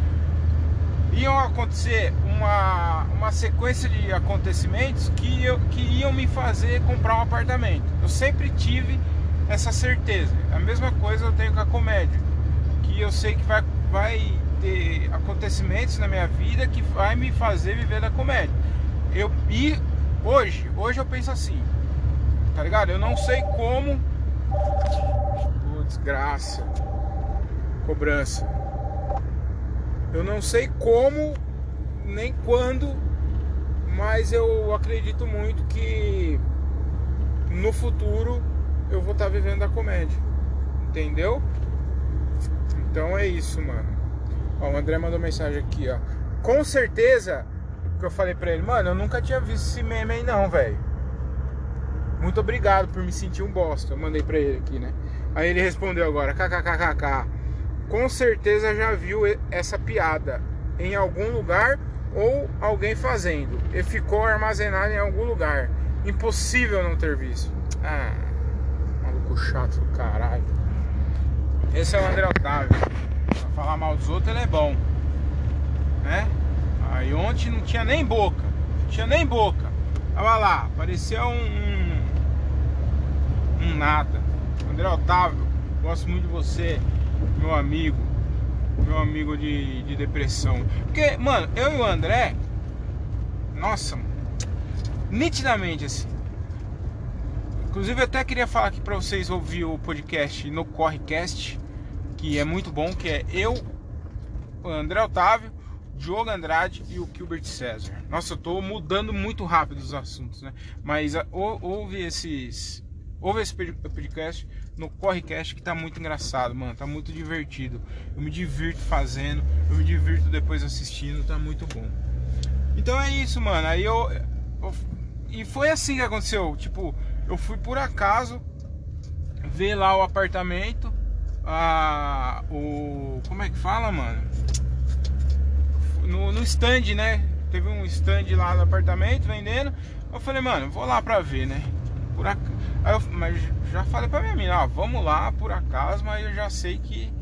iam acontecer uma, uma sequência de acontecimentos que, eu, que iam me fazer comprar um apartamento. Eu sempre tive essa certeza. A mesma coisa eu tenho com a comédia, que eu sei que vai, vai ter acontecimentos na minha vida que vai me fazer viver da comédia. Eu e hoje, hoje eu penso assim, tá ligado? Eu não sei como. Oh, desgraça. Cobrança. Eu não sei como nem quando, mas eu acredito muito que no futuro eu vou estar vivendo a comédia. Entendeu? Então é isso, mano. Ó, o André mandou mensagem aqui, ó. Com certeza, que eu falei pra ele, mano, eu nunca tinha visto esse meme aí não, velho. Muito obrigado por me sentir um bosta. Eu mandei pra ele aqui, né? Aí ele respondeu agora, kkkk. Com certeza já viu essa piada em algum lugar ou alguém fazendo e ficou armazenado em algum lugar. Impossível não ter visto. Ah, maluco chato do caralho. Esse é o André Otávio. Pra falar mal dos outros, ele é bom. Né? Aí ontem não tinha nem boca. Não tinha nem boca. Tava lá, parecia um. um, um nada. André Otávio, gosto muito de você, meu amigo. Meu amigo de, de depressão. Porque, mano, eu e o André. Nossa, nitidamente assim. Inclusive eu até queria falar aqui pra vocês ouvir o podcast no Correcast, que é muito bom, que é eu, o André Otávio, Diogo Andrade e o Gilbert César. Nossa, eu tô mudando muito rápido os assuntos, né? Mas a, ou, ouve esses. Ouve esse pod- podcast no Correcast que tá muito engraçado, mano. Tá muito divertido. Eu me divirto fazendo, eu me divirto depois assistindo, tá muito bom. Então é isso, mano. Aí eu, eu- E foi assim que aconteceu. Tipo, eu fui por acaso ver lá o apartamento. A, o. Como é que fala, mano? No, no stand, né? Teve um stand lá no apartamento vendendo. Eu falei, mano, vou lá pra ver, né? Por ac... Aí eu, mas já falei pra minha mina, ó, vamos lá por acaso, mas eu já sei que,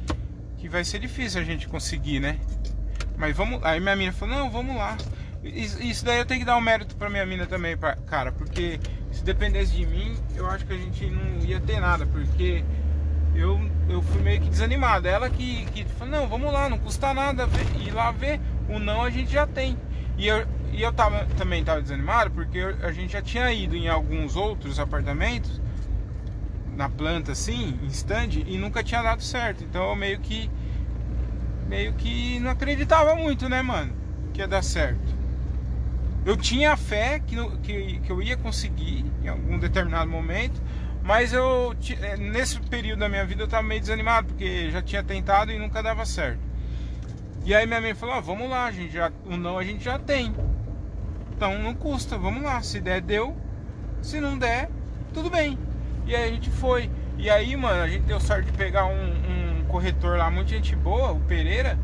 que vai ser difícil a gente conseguir, né? Mas vamos. Aí minha mina falou, não, vamos lá. Isso, daí eu tenho que dar um mérito pra minha mina também, pra- cara, porque se dependesse de mim, eu acho que a gente não ia ter nada, porque eu, eu fui meio que desanimado. Ela que, que falou, não, vamos lá, não custa nada ver- ir lá ver. O não a gente já tem. E eu, e eu tava, também tava desanimado porque a gente já tinha ido em alguns outros apartamentos na planta assim, em stand, e nunca tinha dado certo. Então eu meio que meio que não acreditava muito, né, mano, que ia dar certo. Eu tinha fé que, que, que eu ia conseguir em algum determinado momento, mas eu eh, nesse período da minha vida eu tava meio desanimado porque já tinha tentado e nunca dava certo. E aí minha mãe falou: ah, "Vamos lá, a gente já o não a gente já tem. Então não custa, vamos lá, se der deu, se não der, tudo bem". E aí a gente foi. E aí, mano, a gente deu sorte de pegar um, um corretor lá, muito gente boa, o Pereira,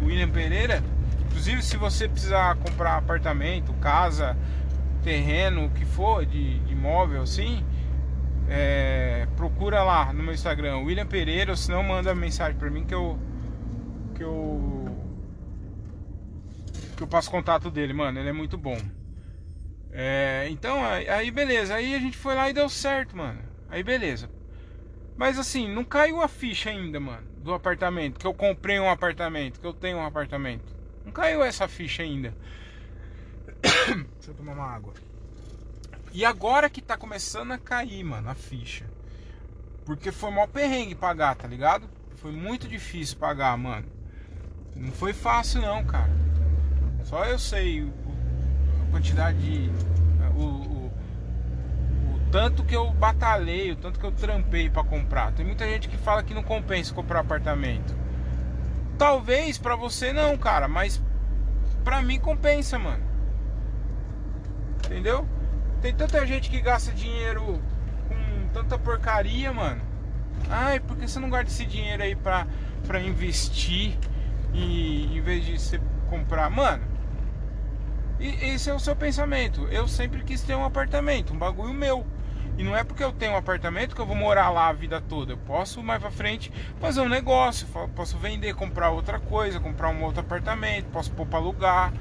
o William Pereira. Inclusive, se você precisar comprar apartamento, casa, terreno, o que for, de, de imóvel assim, é, procura lá no meu Instagram, William Pereira, ou se não, manda mensagem pra mim que eu. Que eu. Que eu passo contato dele, mano. Ele é muito bom. É, então, aí beleza. Aí a gente foi lá e deu certo, mano. Aí beleza. Mas assim, não caiu a ficha ainda, mano, do apartamento. Que eu comprei um apartamento, que eu tenho um apartamento. Não caiu essa ficha ainda. Deixa eu tomar uma água. E agora que tá começando a cair, mano, a ficha. Porque foi mó perrengue pagar, tá ligado? Foi muito difícil pagar, mano. Não foi fácil não, cara. Só eu sei o- a quantidade de. O, o- o tanto que eu batalhei, o tanto que eu trampei pra comprar. Tem muita gente que fala que não compensa comprar apartamento. Talvez pra você não, cara, mas pra mim compensa, mano. Entendeu? Tem tanta gente que gasta dinheiro com tanta porcaria, mano. Ai, por que você não guarda esse dinheiro aí pra, pra investir e em vez de você comprar? Mano, e esse é o seu pensamento. Eu sempre quis ter um apartamento, um bagulho meu. E não é porque eu tenho um apartamento que eu vou morar lá a vida toda. Eu posso mais pra frente fazer um negócio, posso vender, comprar outra coisa, comprar um outro apartamento, posso pôr pra alugar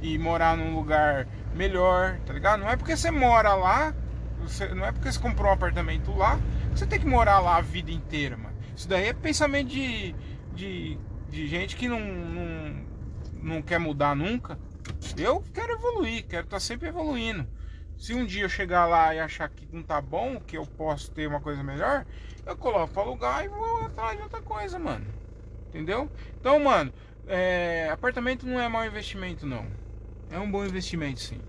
e morar num lugar melhor, tá ligado? Não é porque você mora lá, você- não é porque você comprou um apartamento lá, que você tem que morar lá a vida inteira, mano. Isso daí é pensamento de, de, de gente que não, não, não quer mudar nunca. Eu quero evoluir, quero estar sempre evoluindo. Se um dia eu chegar lá e achar que não tá bom, que eu posso ter uma coisa melhor, eu coloco pra alugar e vou atrás de outra coisa, mano. Entendeu? Então, mano, é, apartamento não é mau investimento, não. É um bom investimento, sim.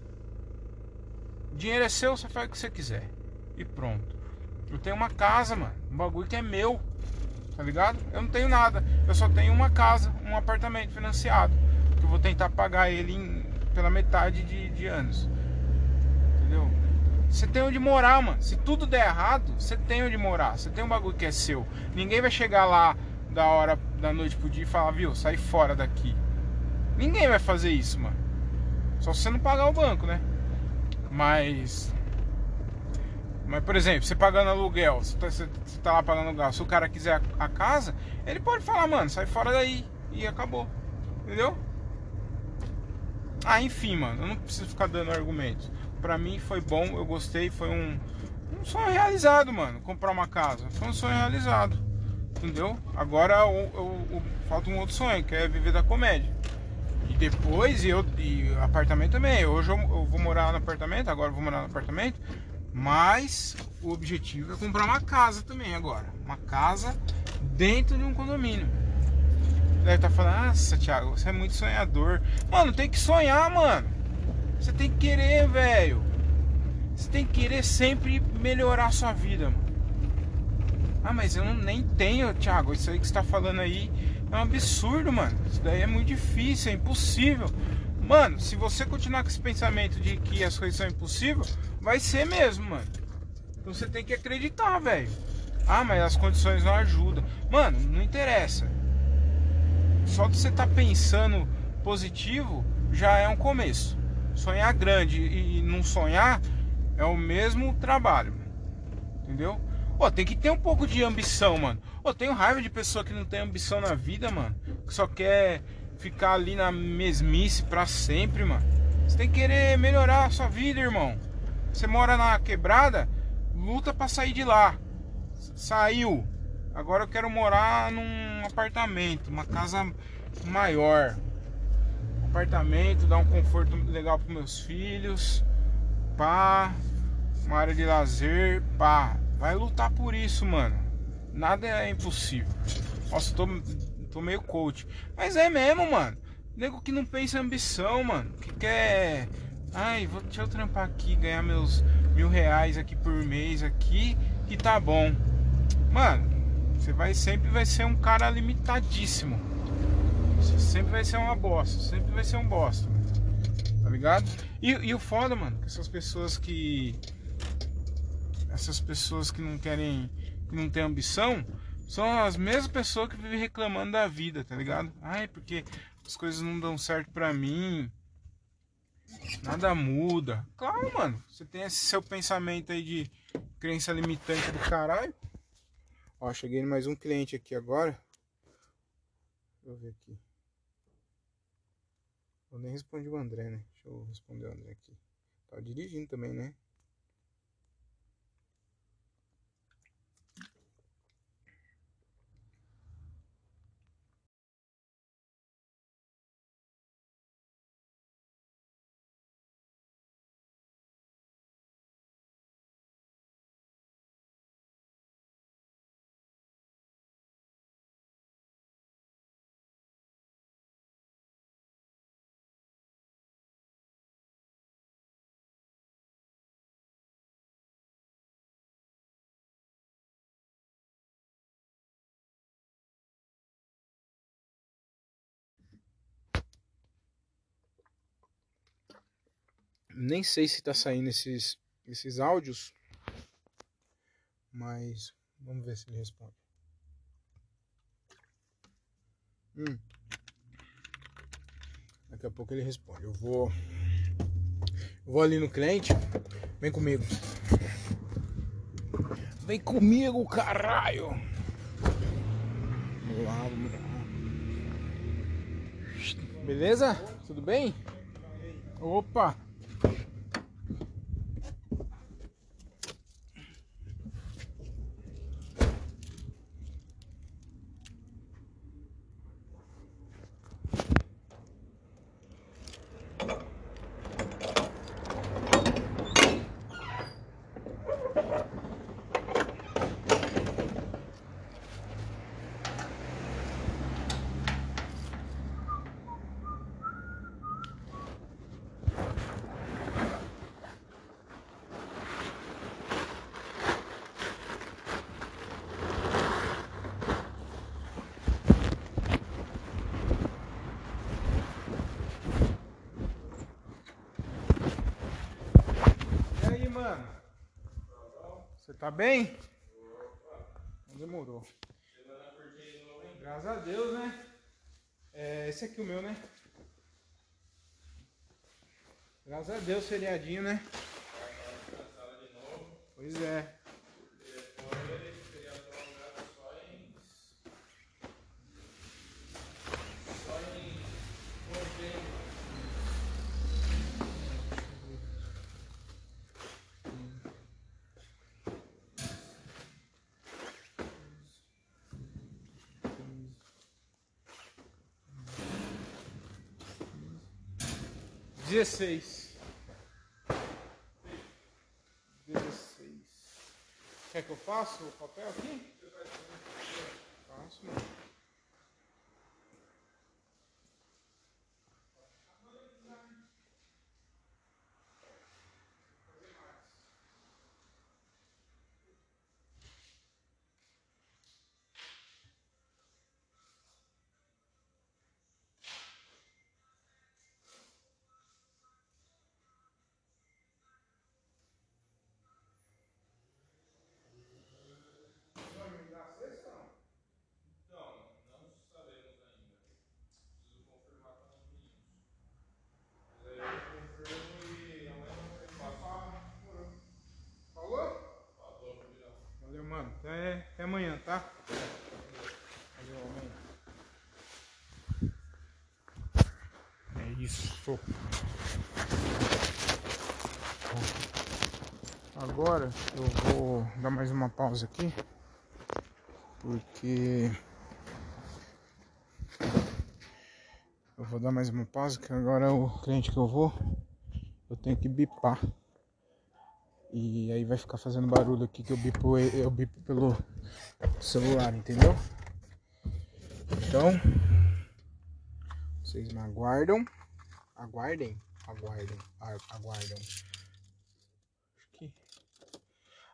Dinheiro é seu, você faz o que você quiser. E pronto. Eu tenho uma casa, mano. Um bagulho que é meu. Tá ligado? Eu não tenho nada. Eu só tenho uma casa, um apartamento financiado. Que eu vou tentar pagar ele em- pela metade de, de anos. Entendeu? Você tem onde morar, mano. Se tudo der errado, você tem onde morar. Você tem um bagulho que é seu. Ninguém vai chegar lá da hora da noite pro dia e falar, viu, sai fora daqui. Ninguém vai fazer isso, mano. Só se você não pagar o banco, né? Mas Mas, por exemplo, você pagando aluguel, você tá, você tá lá pagando aluguel, se o cara quiser a, a casa, ele pode falar, mano, sai fora daí e acabou. Entendeu? Ah, enfim, mano, eu não preciso ficar dando argumentos. Pra mim foi bom, eu gostei, foi um, um sonho realizado, mano. Comprar uma casa. Foi um sonho realizado. Entendeu? Agora o, o- o- falta um outro sonho, que é viver da comédia. E depois, eu, e apartamento também. Hoje eu, eu vou morar no apartamento, agora eu vou morar no apartamento. Mas o objetivo é comprar uma casa também agora. Uma casa dentro de um condomínio. Deve estar falando, nossa, Thiago, você é muito sonhador. Mano, tem que sonhar, mano. Você tem que querer, velho. Você tem que querer sempre melhorar a sua vida, mano. Ah, mas eu não, nem tenho, Thiago. Isso aí que você tá falando aí é um absurdo, mano. Isso daí é muito difícil, é impossível. Mano, se você continuar com esse pensamento de que as coisas são impossíveis, vai ser mesmo, mano. Então você tem que acreditar, velho. Ah, mas as condições não ajudam. Mano, não interessa. Só de você estar pensando positivo já é um começo. Sonhar grande e não sonhar é o mesmo trabalho. Entendeu? Pô, tem que ter um pouco de ambição, mano. Pô, tenho raiva de pessoa que não tem ambição na vida, mano. Que só quer ficar ali na mesmice pra sempre, mano. Você tem que querer melhorar a sua vida, irmão. Você mora na quebrada, luta pra sair de lá. Saiu. Agora eu quero morar num apartamento, uma casa maior. Apartamento, dar um conforto legal pros meus filhos. Pá. Uma área de lazer. Pá. Vai lutar por isso, mano. Nada é impossível. Nossa, tô, tô meio coach. Mas é mesmo, mano. Nego que não pensa em ambição, mano. Que quer. Ai, vou, deixa eu trampar aqui, ganhar meus mil reais aqui por mês aqui, que tá bom. Mano, você vai sempre vai ser um cara limitadíssimo. Você sempre vai ser uma bosta, sempre vai ser um bosta. Tá ligado? E, e o foda, mano, que essas pessoas que. Essas pessoas que não querem. que não têm ambição. São as mesmas pessoas que vivem reclamando da vida, tá ligado? Ai, porque as coisas não dão certo pra mim. Nada muda. Claro, mano. Você tem esse seu pensamento aí de crença limitante do caralho. Ó, cheguei em mais um cliente aqui agora. Deixa eu ver aqui. Eu nem respondi o André, né? Deixa eu responder o André aqui. Tava dirigindo também, né? Nem sei se tá saindo esses, esses áudios. Mas vamos ver se ele responde. Hum. Daqui a pouco ele responde. Eu vou. Eu vou ali no cliente. Vem comigo. Vem comigo, caralho! Vamos lá, vamos lá. Beleza? Tudo bem? Opa! E aí, mano? Você tá bem? Não demorou. Graças a Deus, né? É, esse aqui é o meu, né? Graças a Deus, feriadinho, né? 16. 16. Quer que eu faça o papel aqui? Mano. Até, até amanhã, tá? Valeu. É isso. Agora eu vou dar mais uma pausa aqui. Porque. Eu vou dar mais uma pausa, que agora o cliente que eu vou, eu tenho que bipar. E aí vai ficar fazendo barulho aqui que eu bipo, eu bipo pelo celular, entendeu? Então, vocês me aguardam. Aguardem. Aguardem. a- Aguardam. Acho que.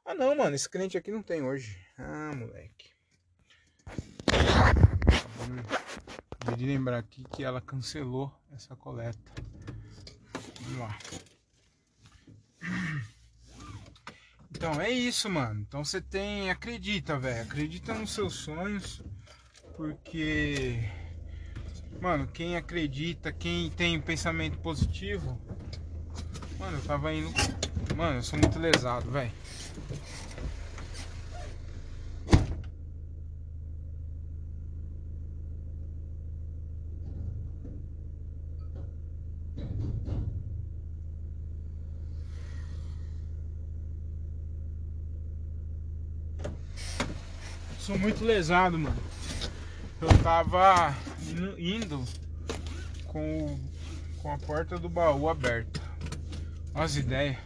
Ah não, mano, esse cliente aqui não tem hoje. Ah, moleque. Acabei de lembrar aqui que ela cancelou essa coleta. Vamos lá. Então é isso, mano. Então você tem. Acredita, velho. Acredita nos seus sonhos. Porque. Mano, quem acredita, quem tem pensamento positivo. Mano, eu tava indo. Mano, eu sou muito lesado, velho. Sou muito lesado, mano. Eu tava indo, com, o- com a porta do baú aberta. As ideias.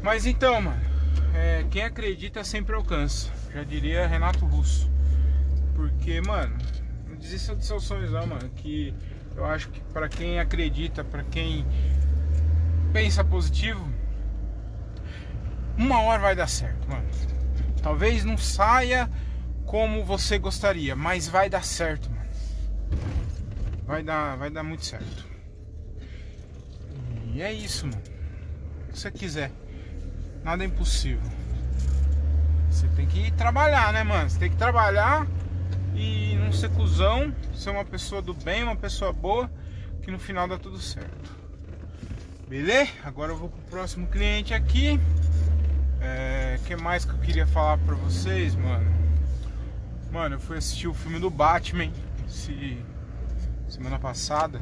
Mas então, mano, é, quem acredita sempre alcança. Já diria Renato Russo. Porque, mano, não desista dos seus sonhos não, mano. Que eu acho que pra quem acredita, pra quem pensa positivo, uma hora vai dar certo, mano. Talvez não saia como você gostaria, mas vai dar certo, mano. Vai dar, vai dar muito certo. E é isso, mano. O que você quiser. Nada é impossível. Você tem que trabalhar, né, mano? Você tem que trabalhar e não ser cuzão, ser uma pessoa do bem, uma pessoa boa, que no final dá tudo certo. Beleza? Agora eu vou pro próximo cliente aqui. É, que mais que eu queria falar pra vocês, mano? Mano, eu fui assistir o filme do Batman esse, semana passada.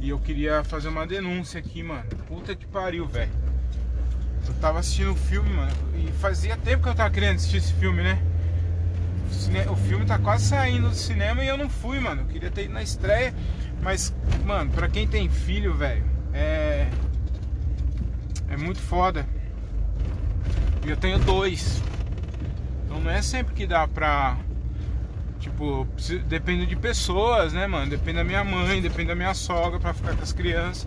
E eu queria fazer uma denúncia aqui, mano. Puta que pariu, velho. Eu tava assistindo o filme, mano. E fazia tempo que eu tava querendo assistir esse filme, né? O, cine- o filme tá quase saindo do cinema e eu não fui, mano. Eu queria ter ido na estreia. Mas, mano, pra quem tem filho, velho, é. É muito foda. Eu tenho dois. Então não é sempre que dá pra. Tipo, depende de pessoas, né, mano? Depende da minha mãe, depende da minha sogra pra ficar com as crianças.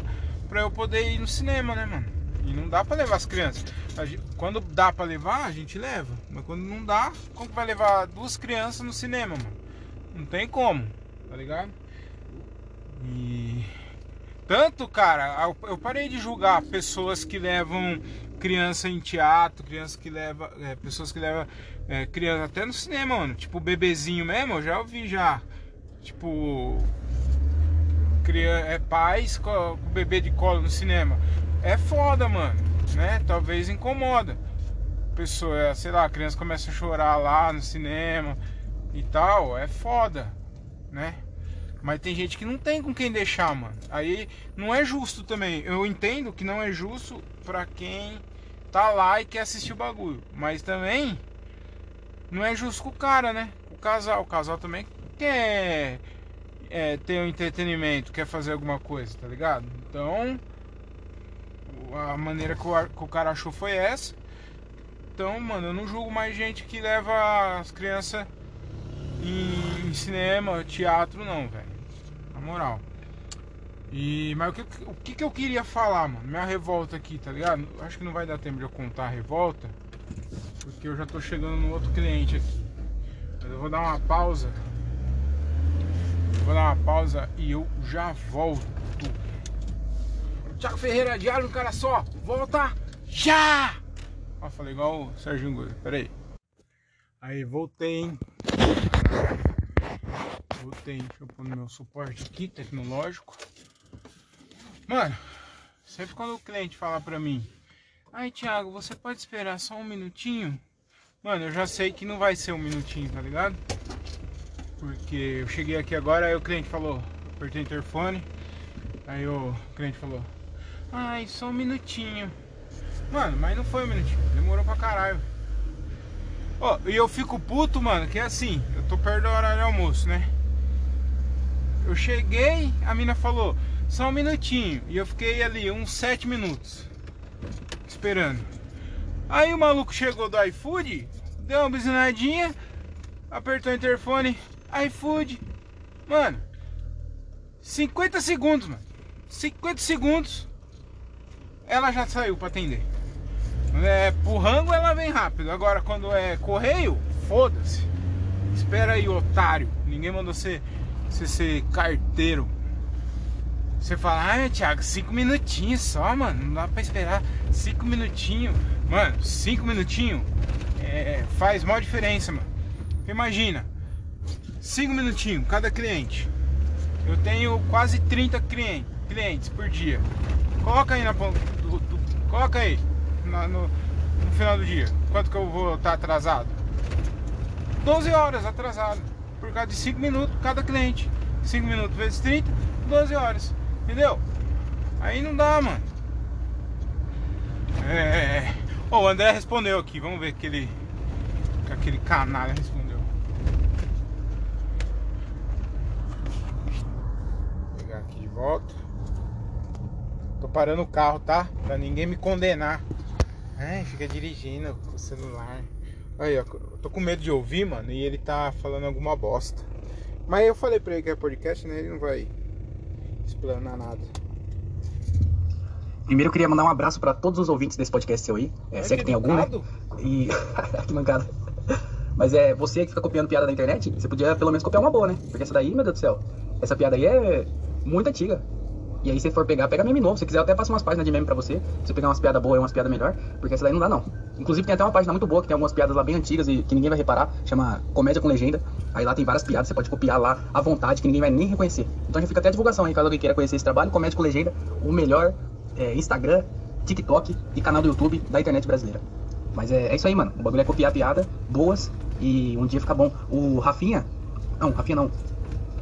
Pra eu poder ir no cinema, né, mano? E não dá pra levar as crianças. Quando dá pra levar, a gente leva. Mas quando não dá, como que vai levar duas crianças no cinema, mano? Não tem como, tá ligado? E. Tanto, cara, eu- parei de julgar pessoas que levam criança em teatro, criança que leva, é, pessoas que levam é, criança até no cinema, mano. Tipo bebezinho mesmo, eu já ouvi já. Tipo cria- é, pais com, com bebê de colo no cinema. É foda, mano. né? Talvez incomoda. Pessoa, sei lá, a criança começa a chorar lá no cinema e tal, é foda, né? Mas tem gente que não tem com quem deixar, mano. Aí não é justo também. Eu entendo que não é justo pra quem tá lá e quer assistir o bagulho. Mas também não é justo com o cara, né? O casal. O casal também quer é, ter um entretenimento, quer fazer alguma coisa, tá ligado? Então a maneira que o, que o cara achou foi essa. Então, mano, eu não julgo mais gente que leva as crianças em, em cinema, teatro, não, velho. Moral. E, mas o que, o que, que eu queria falar, mano? Minha revolta aqui, tá ligado? Acho que não vai dar tempo de eu contar a revolta. Porque eu já tô chegando no outro cliente aqui. Mas eu vou dar uma pausa. Vou dar uma pausa e eu já volto. Thiago Ferreira, diário, um cara só. Volta já! Ó, falei igual o Serginho Gomes. Pera aí. Aí, voltei, hein? Voltei. Deixa eu pôr no meu suporte aqui, tecnológico. Mano, sempre quando o cliente fala pra mim Ai, Thiago, você pode esperar só um minutinho? Mano, eu já sei que não vai ser um minutinho, tá ligado? Porque eu cheguei aqui agora, aí o cliente falou, apertei o interfone, aí o cliente falou, ai, só um minutinho. Mano, mas não foi um minutinho, demorou pra caralho. Oh, e eu fico puto, mano, que é assim, eu tô perto do horário de almoço, né? Eu cheguei, a mina falou, só um minutinho, e eu fiquei ali uns sete minutos esperando. Aí o maluco chegou do iFood, deu uma buzinadinha, apertou o interfone, iFood. Mano, 50 segundos, mano. 50 segundos ela já saiu para atender. É pro rango ela vem rápido. Agora quando é correio, foda-se. Espera aí, otário. Ninguém mandou você, você ser carteiro. Você fala, ah, Thiago, cinco minutinhos só, mano. Não dá pra esperar cinco minutinhos. Mano, cinco minutinhos é, faz maior diferença, mano. Imagina, cinco minutinhos cada cliente. Eu tenho quase 30 clientes, por dia. Coloca aí na ponta. Coloca aí na, no, no final do dia. Quanto que eu vou estar tá atrasado? 12 horas atrasado. Por causa de 5 minutos cada cliente. 5 minutos vezes 30, 12 horas. Entendeu? Aí não dá, mano. É. Oh, o André respondeu aqui. Vamos ver aquele. Aquele canalha respondeu. Vou pegar aqui de volta. Tô parando o carro, tá? Pra ninguém me condenar. Ai, fica dirigindo com o celular. Aí, ó, eu tô com medo de ouvir, mano, e ele tá falando alguma bosta. Mas eu falei pra ele que é podcast, né? Ele não vai explanar nada. Primeiro eu queria mandar um abraço para todos os ouvintes desse podcast seu aí. É, se é que, tem algum, né? E. que mancada. Mas é você que fica copiando piada da internet, você podia pelo menos copiar uma boa, né? Porque essa daí, meu Deus do céu, essa piada aí é muito antiga. E aí, se for pegar, pega meme novo. Se quiser, eu até passo umas páginas de meme pra você. Se você pegar umas piadas boas e umas piadas melhor. Porque essa daí não dá, não. Inclusive, tem até uma página muito boa que tem algumas piadas lá bem antigas e que ninguém vai reparar. Chama Comédia com Legenda. Aí lá tem várias piadas, você pode copiar lá à vontade, que ninguém vai nem reconhecer. Então já fica até a divulgação aí, caso alguém queira conhecer esse trabalho. Comédia com Legenda, o melhor é, Instagram, TikTok e canal do YouTube da internet brasileira. Mas é, é isso aí, mano. O bagulho é copiar piada boas e um dia fica bom. O Rafinha. Não, Rafinha não.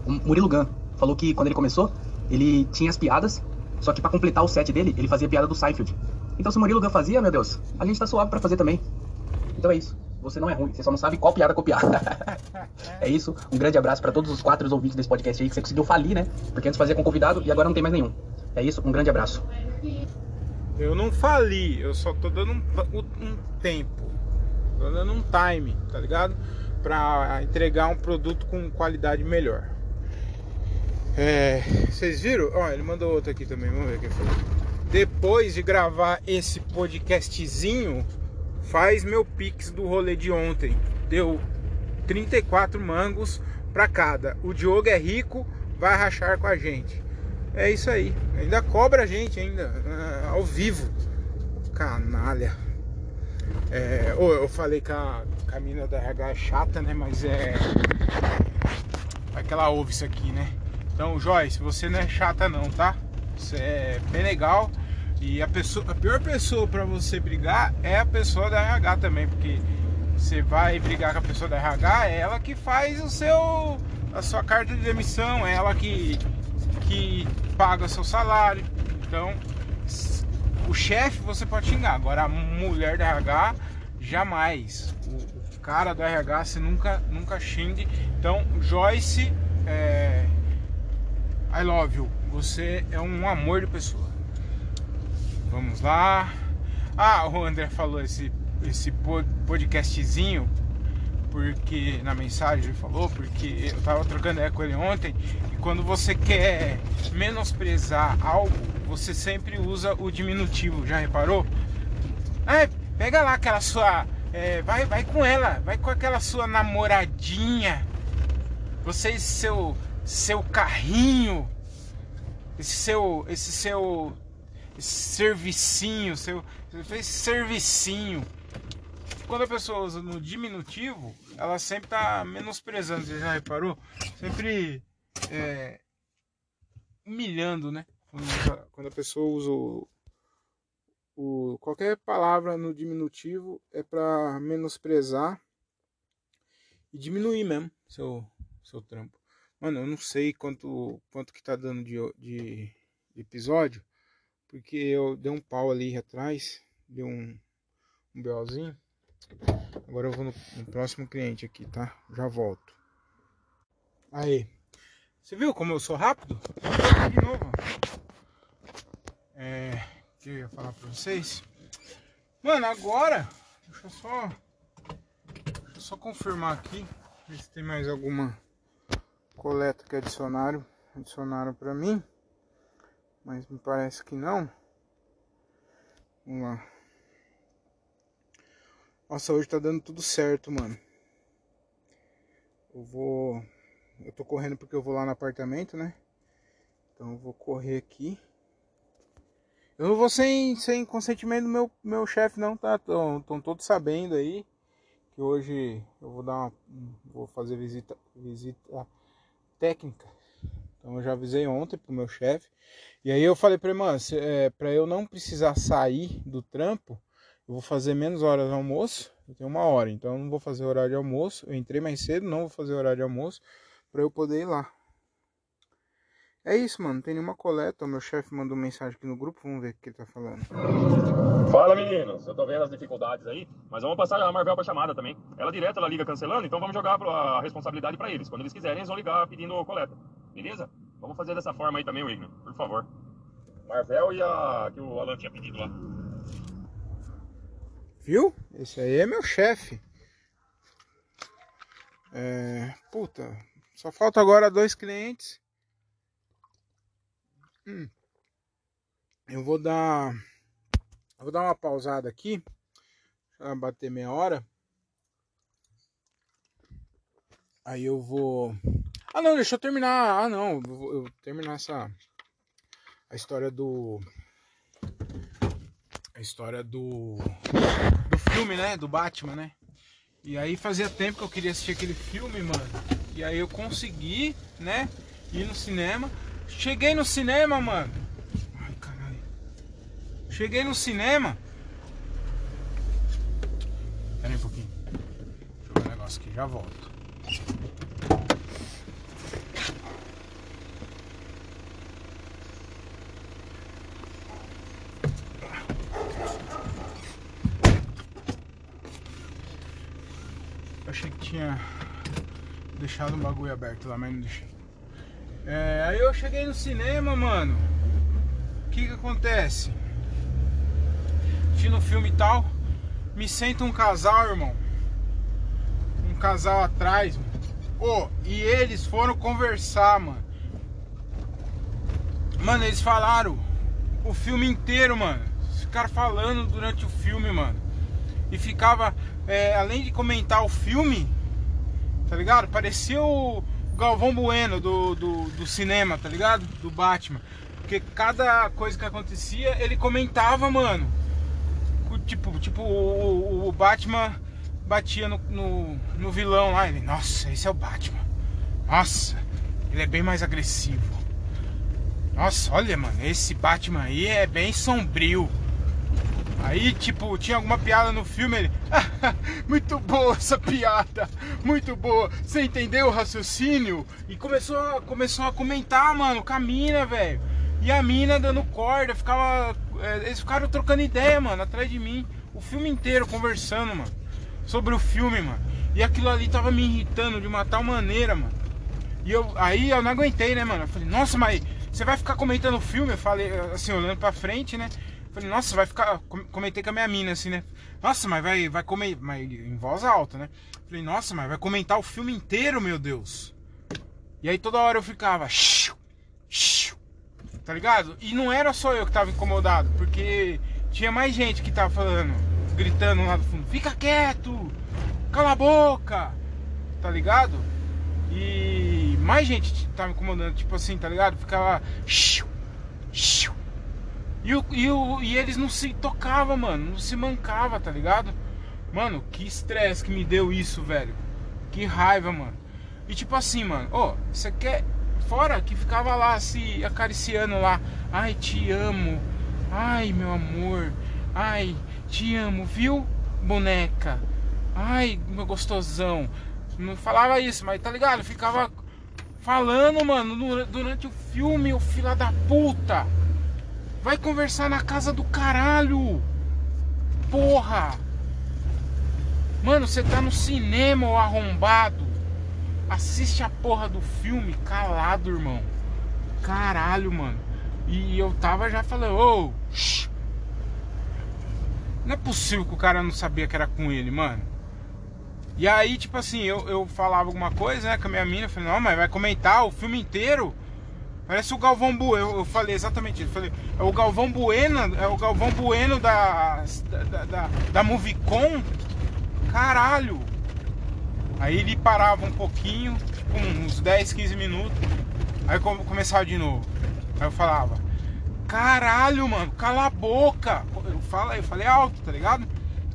O Murilo Gun falou que quando ele começou, ele tinha as piadas só que para completar o set dele, ele fazia piada do Seinfeld. Então se o Murilo Gun fazia, meu Deus, a gente tá suave para fazer também. Então é isso. Você não é ruim, você só não sabe qual piada copiar. é isso. Um grande abraço para todos os quatro ouvintes desse podcast aí que você conseguiu falir, né? Porque antes fazia com convidado e agora não tem mais nenhum. É isso, um grande abraço. Eu não fali, eu só tô dando um, um tempo. Tô dando um time, tá ligado? Pra entregar um produto com qualidade melhor. É, vocês viram? Ó, ele mandou outro aqui também, vamos ver o que foi. Depois de gravar esse podcastzinho, faz meu pix do rolê de ontem. Deu 34 mangos para cada. O Diogo é rico, vai rachar com a gente. É isso aí. Ainda cobra a gente ainda ao vivo. Canalha. É, eu falei que a, a mina da RH é chata, né? Mas é. Vai que ela ouve isso aqui, né? Então, Joyce, você não é chata não, tá? Você é bem legal. E a, pessoa, a pior pessoa para você brigar é a pessoa da RH também, porque você vai brigar com a pessoa da RH, é ela que faz o seu a sua carta de demissão, é ela que que paga seu salário. Então, o chefe você pode xingar, agora a mulher da RH jamais. O, cara do RH você nunca nunca xingue. Então, Joyce, é, I love you. Você é um amor de pessoa. Vamos lá. Ah, o André falou esse, esse podcastzinho, porque na mensagem ele falou, porque eu tava trocando ideia com ele ontem, e quando você quer menosprezar algo, você sempre usa o diminutivo, já reparou? Ah, pega lá aquela sua. É, vai, vai com ela, vai com aquela sua namoradinha. Você seu seu carrinho, esse seu esse seu servicinho, seu, fez servicinho. Quando a pessoa usa no diminutivo, ela sempre tá menosprezando, você já reparou? Sempre é, humilhando, né? Quando, quando, a pessoa usa o, o, qualquer palavra no diminutivo é para menosprezar e diminuir mesmo seu, seu trampo. Mano, eu não sei quanto, quanto que tá dando de, de, de episódio porque eu dei um pau ali atrás, deu um, um BOzinho. Agora eu vou no, no, próximo cliente aqui, tá? Já volto. Aí. Você viu como eu sou rápido? De novo. É. O que eu ia falar pra vocês? Mano, agora. Deixa eu só. Deixa eu só confirmar aqui. Ver se tem mais alguma coleta que adicionaram. Adicionaram pra mim. Mas me parece que não. Vamos lá. Nossa, hoje tá dando tudo certo, mano. Eu vou. Eu tô correndo porque eu vou lá no apartamento, né? Então eu vou correr aqui. Eu não vou sem, sem consentimento do meu, meu chefe, não, tá? Estão todos sabendo aí que hoje eu vou dar uma. Vou fazer visita, visita técnica então eu já avisei ontem pro meu chefe. E aí eu falei para ele, mano, é, para eu não precisar sair do trampo, eu vou fazer menos horas de almoço. Eu tenho uma hora, então eu não vou fazer horário de almoço. Eu entrei mais cedo, não vou fazer horário de almoço para eu poder ir lá. É isso, mano. Não tem nenhuma coleta. O meu chefe mandou mensagem aqui no grupo. Vamos ver o que ele tá falando. Fala, meninos. Eu tô vendo as dificuldades aí, mas vamos passar a Marvel pra chamada também. Ela direto, ela liga cancelando, então vamos jogar a responsabilidade para eles. Quando eles quiserem, eles vão ligar pedindo coleta. Beleza? Vamos fazer dessa forma aí também, Wigner, por favor. Marvel e a que o Alan tinha pedido lá. Viu? Esse aí é meu chefe. É... Puta, só falta agora dois clientes. Hum. Eu vou dar. Eu vou dar uma pausada aqui. Pra bater meia hora. Aí eu vou. Ah não, deixa eu terminar. Ah não, eu vou terminar essa. A história do. A história do. Do filme, né? Do Batman, né? E aí fazia tempo que eu queria assistir aquele filme, mano. E aí eu consegui, né? Ir no cinema. Cheguei no cinema, mano. Ai, caralho. Cheguei no cinema. Pera aí um pouquinho. Deixa eu ver um negócio aqui, já volto. Eu achei que tinha deixado um bagulho aberto lá, mas não deixei. É, aí eu cheguei no cinema, mano. O que que acontece? Assistindo o filme e tal, me senta um casal, irmão. Um casal atrás, mano. Oh, e eles foram conversar, mano. Mano, eles falaram o filme inteiro, mano. Ficaram falando durante o filme, mano. E ficava, é, além de comentar o filme, tá ligado? Parecia o Galvão Bueno do, do, do, cinema, tá ligado? Do Batman. Porque cada coisa que acontecia, ele comentava, mano. Tipo, tipo o, o Batman batia no, no, no, vilão lá. Ele, nossa, esse é o Batman. Nossa, ele é bem mais agressivo. Nossa, olha, mano, esse Batman aí é bem sombrio. Aí, tipo, tinha alguma piada no filme, ele. muito boa essa piada, muito boa. Você entendeu o raciocínio? E começou, a- começou a comentar, mano, com a mina, velho. E a mina dando corda, ficava. é, Eles ficaram trocando ideia, mano, atrás de mim. O filme inteiro conversando, mano. Sobre o filme, mano. E aquilo ali tava me irritando de uma tal maneira, mano. E eu, aí eu não aguentei, né, mano? Eu falei, nossa, mas você vai ficar comentando o filme? Eu falei, assim, olhando pra frente, né? Falei, nossa, vai ficar. com- Comentei com a minha mina, assim, né? Nossa, mas vai, vai comer. Mas em voz alta, né? Falei, nossa, mas vai comentar o filme inteiro, meu Deus. E aí toda hora eu ficava. "Shiu, shiu", Tá ligado? E não era só eu que tava incomodado, porque tinha mais gente que tava falando, gritando lá do fundo, fica quieto! Cala a boca! Tá ligado? E mais gente tava incomodando, tipo assim, tá ligado? Ficava. "Shiu, shiu". E, o, e, o, e eles não se tocavam, mano. Não se mancava, tá ligado? Mano, que estresse que me deu isso, velho. Que raiva, mano. E tipo assim, mano, ó, você quer. Fora que ficava lá se acariciando lá. Ai, te amo. Ai, meu amor. Ai, te amo, viu, boneca? Ai, meu gostosão. Não falava isso, mas tá ligado? Ficava falando, mano, dura- durante o filme, o filho da puta. Vai conversar na casa do caralho. Porra. Mano, você tá no cinema, ô arrombado. Assiste a porra do filme calado, irmão. Caralho, mano. E eu tava já falando, ô, shh. não é possível que o cara não sabia que era com ele, mano. E aí, tipo assim, eu, eu falava alguma coisa, né, com a minha mina, eu falei, não, mas vai comentar o filme inteiro. Parece o Galvão Bueno, eu, falei exatamente isso. Falei, é o Galvão Bueno, é o Galvão Bueno da, da, da, da Movicon. Caralho. Aí ele parava um pouquinho, tipo uns 10, 15 minutos. Aí come- começava de novo. Aí eu falava, caralho, mano, cala a boca. Eu, falo, eu falei alto, tá ligado?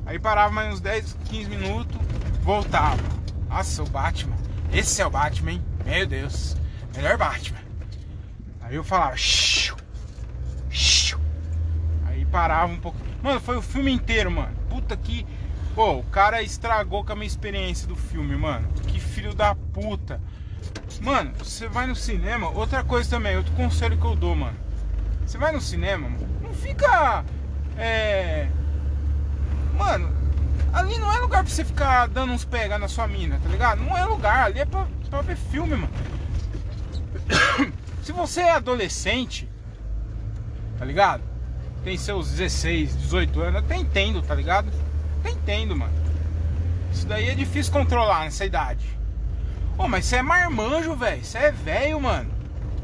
Aí parava mais uns 10, 15 minutos, voltava. Nossa, o Batman. Esse é o Batman, hein? Meu Deus. Melhor Batman. Aí eu falava, "Shiu, shiu". Aí parava um pouco. Mano, foi o filme inteiro, mano. Puta que. Pô, o cara estragou com a minha experiência do filme, mano. Que filho da puta. Mano, você vai no cinema. Outra coisa também, outro conselho que eu dou, mano. Você vai no cinema, mano, não fica. É. Mano, ali não é lugar pra você ficar dando uns pega na sua mina, tá ligado? Não é lugar, ali é pra, pra ver filme, mano. Se você é adolescente, tá ligado? Tem seus 16, 18 anos, até entendo, tá ligado? Até entendo, mano. Isso daí é difícil controlar nessa idade. Ô, mas você é marmanjo, velho. Você é velho, mano.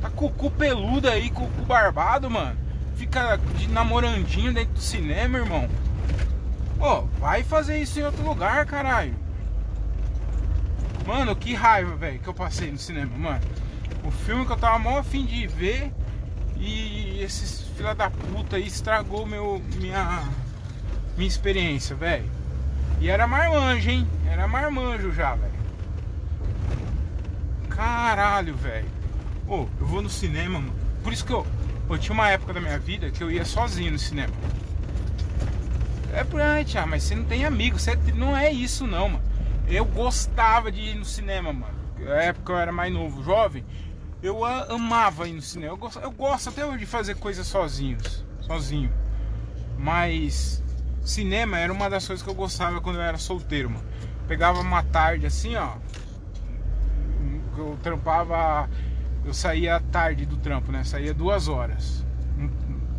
Tá com o cu peludo aí, com o cu barbado, mano. Fica de namorandinho dentro do cinema, irmão. Ô, vai fazer isso em outro lugar, caralho. Mano, que raiva, velho, que eu passei no cinema, mano. O filme que eu tava mó afim de ver e esses fila da puta aí estragou meu, minha, minha experiência, velho. E era marmanjo, hein? Era marmanjo já, velho. Caralho, velho. Ô, eu vou no cinema, mano. Por isso que eu, eu tinha uma época da minha vida que eu ia sozinho no cinema. É aí, Thiago, mas você não tem amigo, você não é isso não, mano. Eu gostava de ir no cinema, mano. Na época eu era mais novo, jovem. Eu amava ir no cinema. Eu gosto, eu gosto até hoje de fazer coisas sozinhos, sozinho. Mas cinema era uma das coisas que eu gostava quando eu era solteiro, mano. Pegava uma tarde assim, ó. Eu trampava. Eu saía à tarde do trampo, né? Saía duas horas.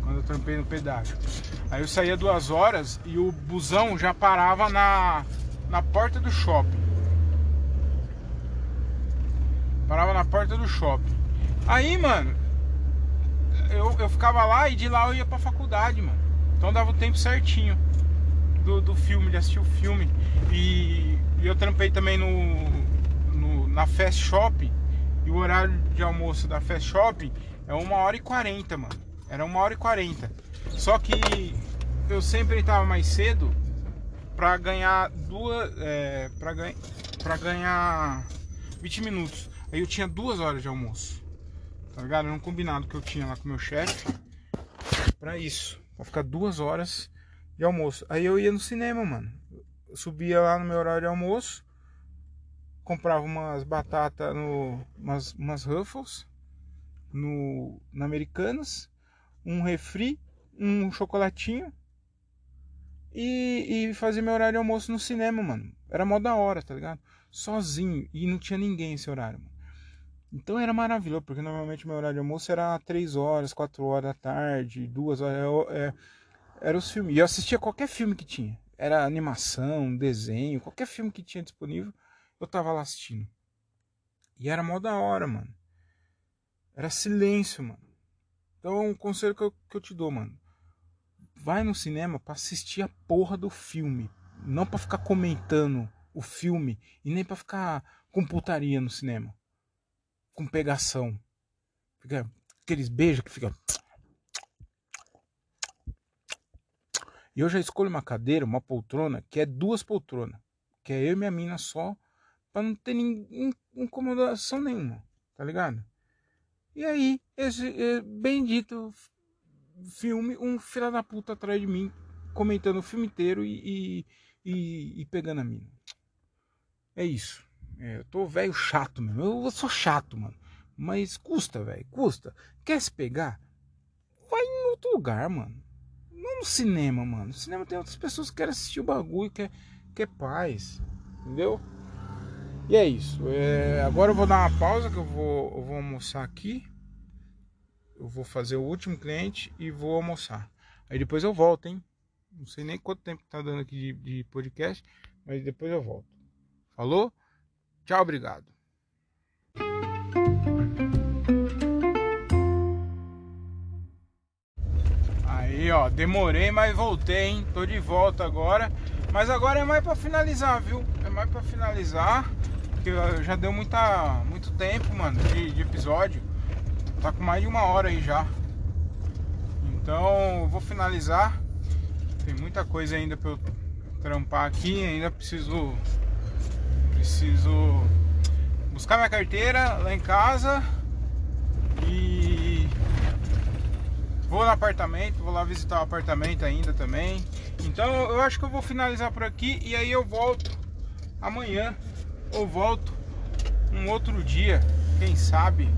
Quando eu trampei no pedágio. Aí eu saía duas horas e o busão já parava na, na porta do shopping. Parava na porta do shopping. Aí, mano, eu, eu ficava lá e de lá eu ia pra faculdade, mano. Então dava o tempo certinho do, do filme, de assistir o filme. E, e eu trampei também no, no- na Fast Shopping. E o horário de almoço da Fast Shopping é uma hora e quarenta, mano. Era uma hora e quarenta. Só que eu sempre entrava mais cedo pra ganhar duas. É, pra, ganha, pra ganhar 20 minutos. Aí eu tinha duas horas de almoço. Tá ligado? Era um combinado que eu tinha lá com o meu chefe pra isso. Pra ficar duas horas de almoço. Aí eu ia no cinema, mano. Eu subia lá no meu horário de almoço. Comprava umas batatas no. umas, umas Ruffles no, na Americanas. Um refri, um chocolatinho. E, e fazia meu horário de almoço no cinema, mano. Era mó da hora, tá ligado? Sozinho. E não tinha ninguém esse horário, mano. Então era maravilhoso, porque normalmente meu horário de almoço era 3 horas, 4 horas da tarde, 2 horas. Eu, é, era os filmes. E eu assistia qualquer filme que tinha. Era animação, desenho, qualquer filme que tinha disponível, eu tava lá assistindo. E era mó da hora, mano. Era silêncio, mano. Então, um conselho que eu, que eu te dou, mano. Vai no cinema para assistir a porra do filme. Não para ficar comentando o filme e nem para ficar com putaria no cinema. Com pegação. Fica aqueles beijos que fica. E eu já escolho uma cadeira, uma poltrona, que é duas poltronas. Que é eu e minha mina só, para não ter ninguém, incomodação nenhuma, tá ligado? E aí, esse é, bendito filme, um filho da puta atrás de mim, comentando o filme inteiro e, e, e, e pegando a mina. É isso. É, eu tô velho chato mesmo. Eu sou chato, mano. Mas custa, velho. Custa. Quer se pegar? Vai em outro lugar, mano. Não no cinema, mano. No cinema tem outras pessoas que querem assistir o bagulho, quer, quer paz. Entendeu? E é isso. É, agora eu vou dar uma pausa que eu vou, eu vou almoçar aqui. Eu vou fazer o último cliente e vou almoçar. Aí depois eu volto, hein? Não sei nem quanto tempo tá dando aqui de, de podcast, mas depois eu volto. Falou? Tchau, obrigado. Aí, ó, demorei, mas voltei, hein? Tô de volta agora. Mas agora é mais para finalizar, viu? É mais para finalizar, porque já deu muita, muito tempo, mano, de, de, episódio. Tá com mais de uma hora aí já. Então, vou finalizar. Tem muita coisa ainda para eu trampar aqui, ainda preciso preciso buscar minha carteira lá em casa e vou no apartamento, vou lá visitar o apartamento ainda também. Então eu acho que eu vou finalizar por aqui e aí eu volto amanhã ou volto um outro dia, quem sabe.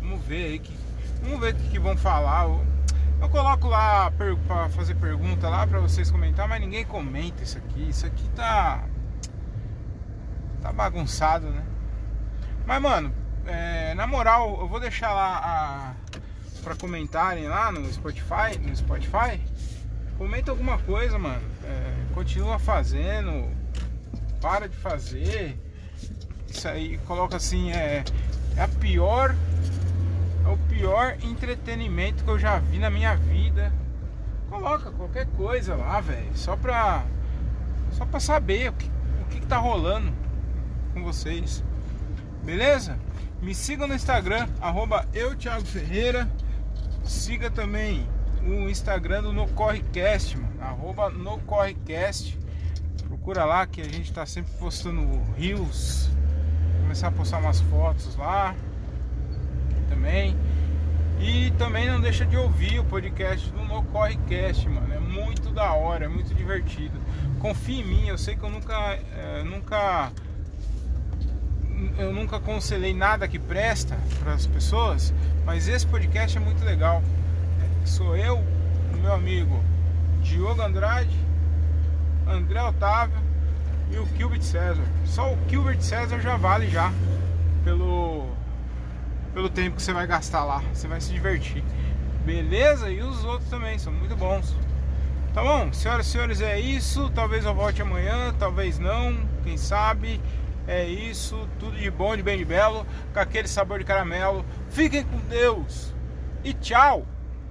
Vamos ver aí que vamos ver o que, que vão falar. Eu, coloco lá para fazer pergunta lá para vocês comentar, mas ninguém comenta isso aqui. Isso aqui tá tá bagunçado, né? Mas mano, é, na moral, eu vou deixar lá a, pra comentarem lá no Spotify, no Spotify. Comenta alguma coisa, mano. É, continua fazendo, para de fazer. Isso aí, coloca assim, é, é a pior, é o pior entretenimento que eu já vi na minha vida. Coloca qualquer coisa lá, velho, só pra, só pra saber o que, o que, que tá rolando com vocês. Beleza? Me siga no Instagram, arroba eu, Thiago Ferreira. Siga também o Instagram do No Correcast, mano, arroba No Correcast. Procura lá que a gente tá sempre postando rios. Começar a postar umas fotos lá também. E também não deixa de ouvir o podcast do No Correcast, mano. É muito da hora, é muito divertido. Confia em mim, eu sei que eu nunca, é, nunca eu nunca aconselhei nada que presta para as pessoas, mas esse podcast é muito legal. Sou eu, meu amigo Diogo Andrade, André Otávio e o Gilbert César. Só o Gilbert César já vale já pelo pelo tempo que você vai gastar lá. Você vai se divertir. Beleza? E os outros também são muito bons. Tá bom, senhoras e senhores, é isso. Talvez eu volte amanhã, talvez não, quem sabe. É isso, tudo de bom, de bem de belo, com aquele sabor de caramelo. Fiquem com Deus e tchau!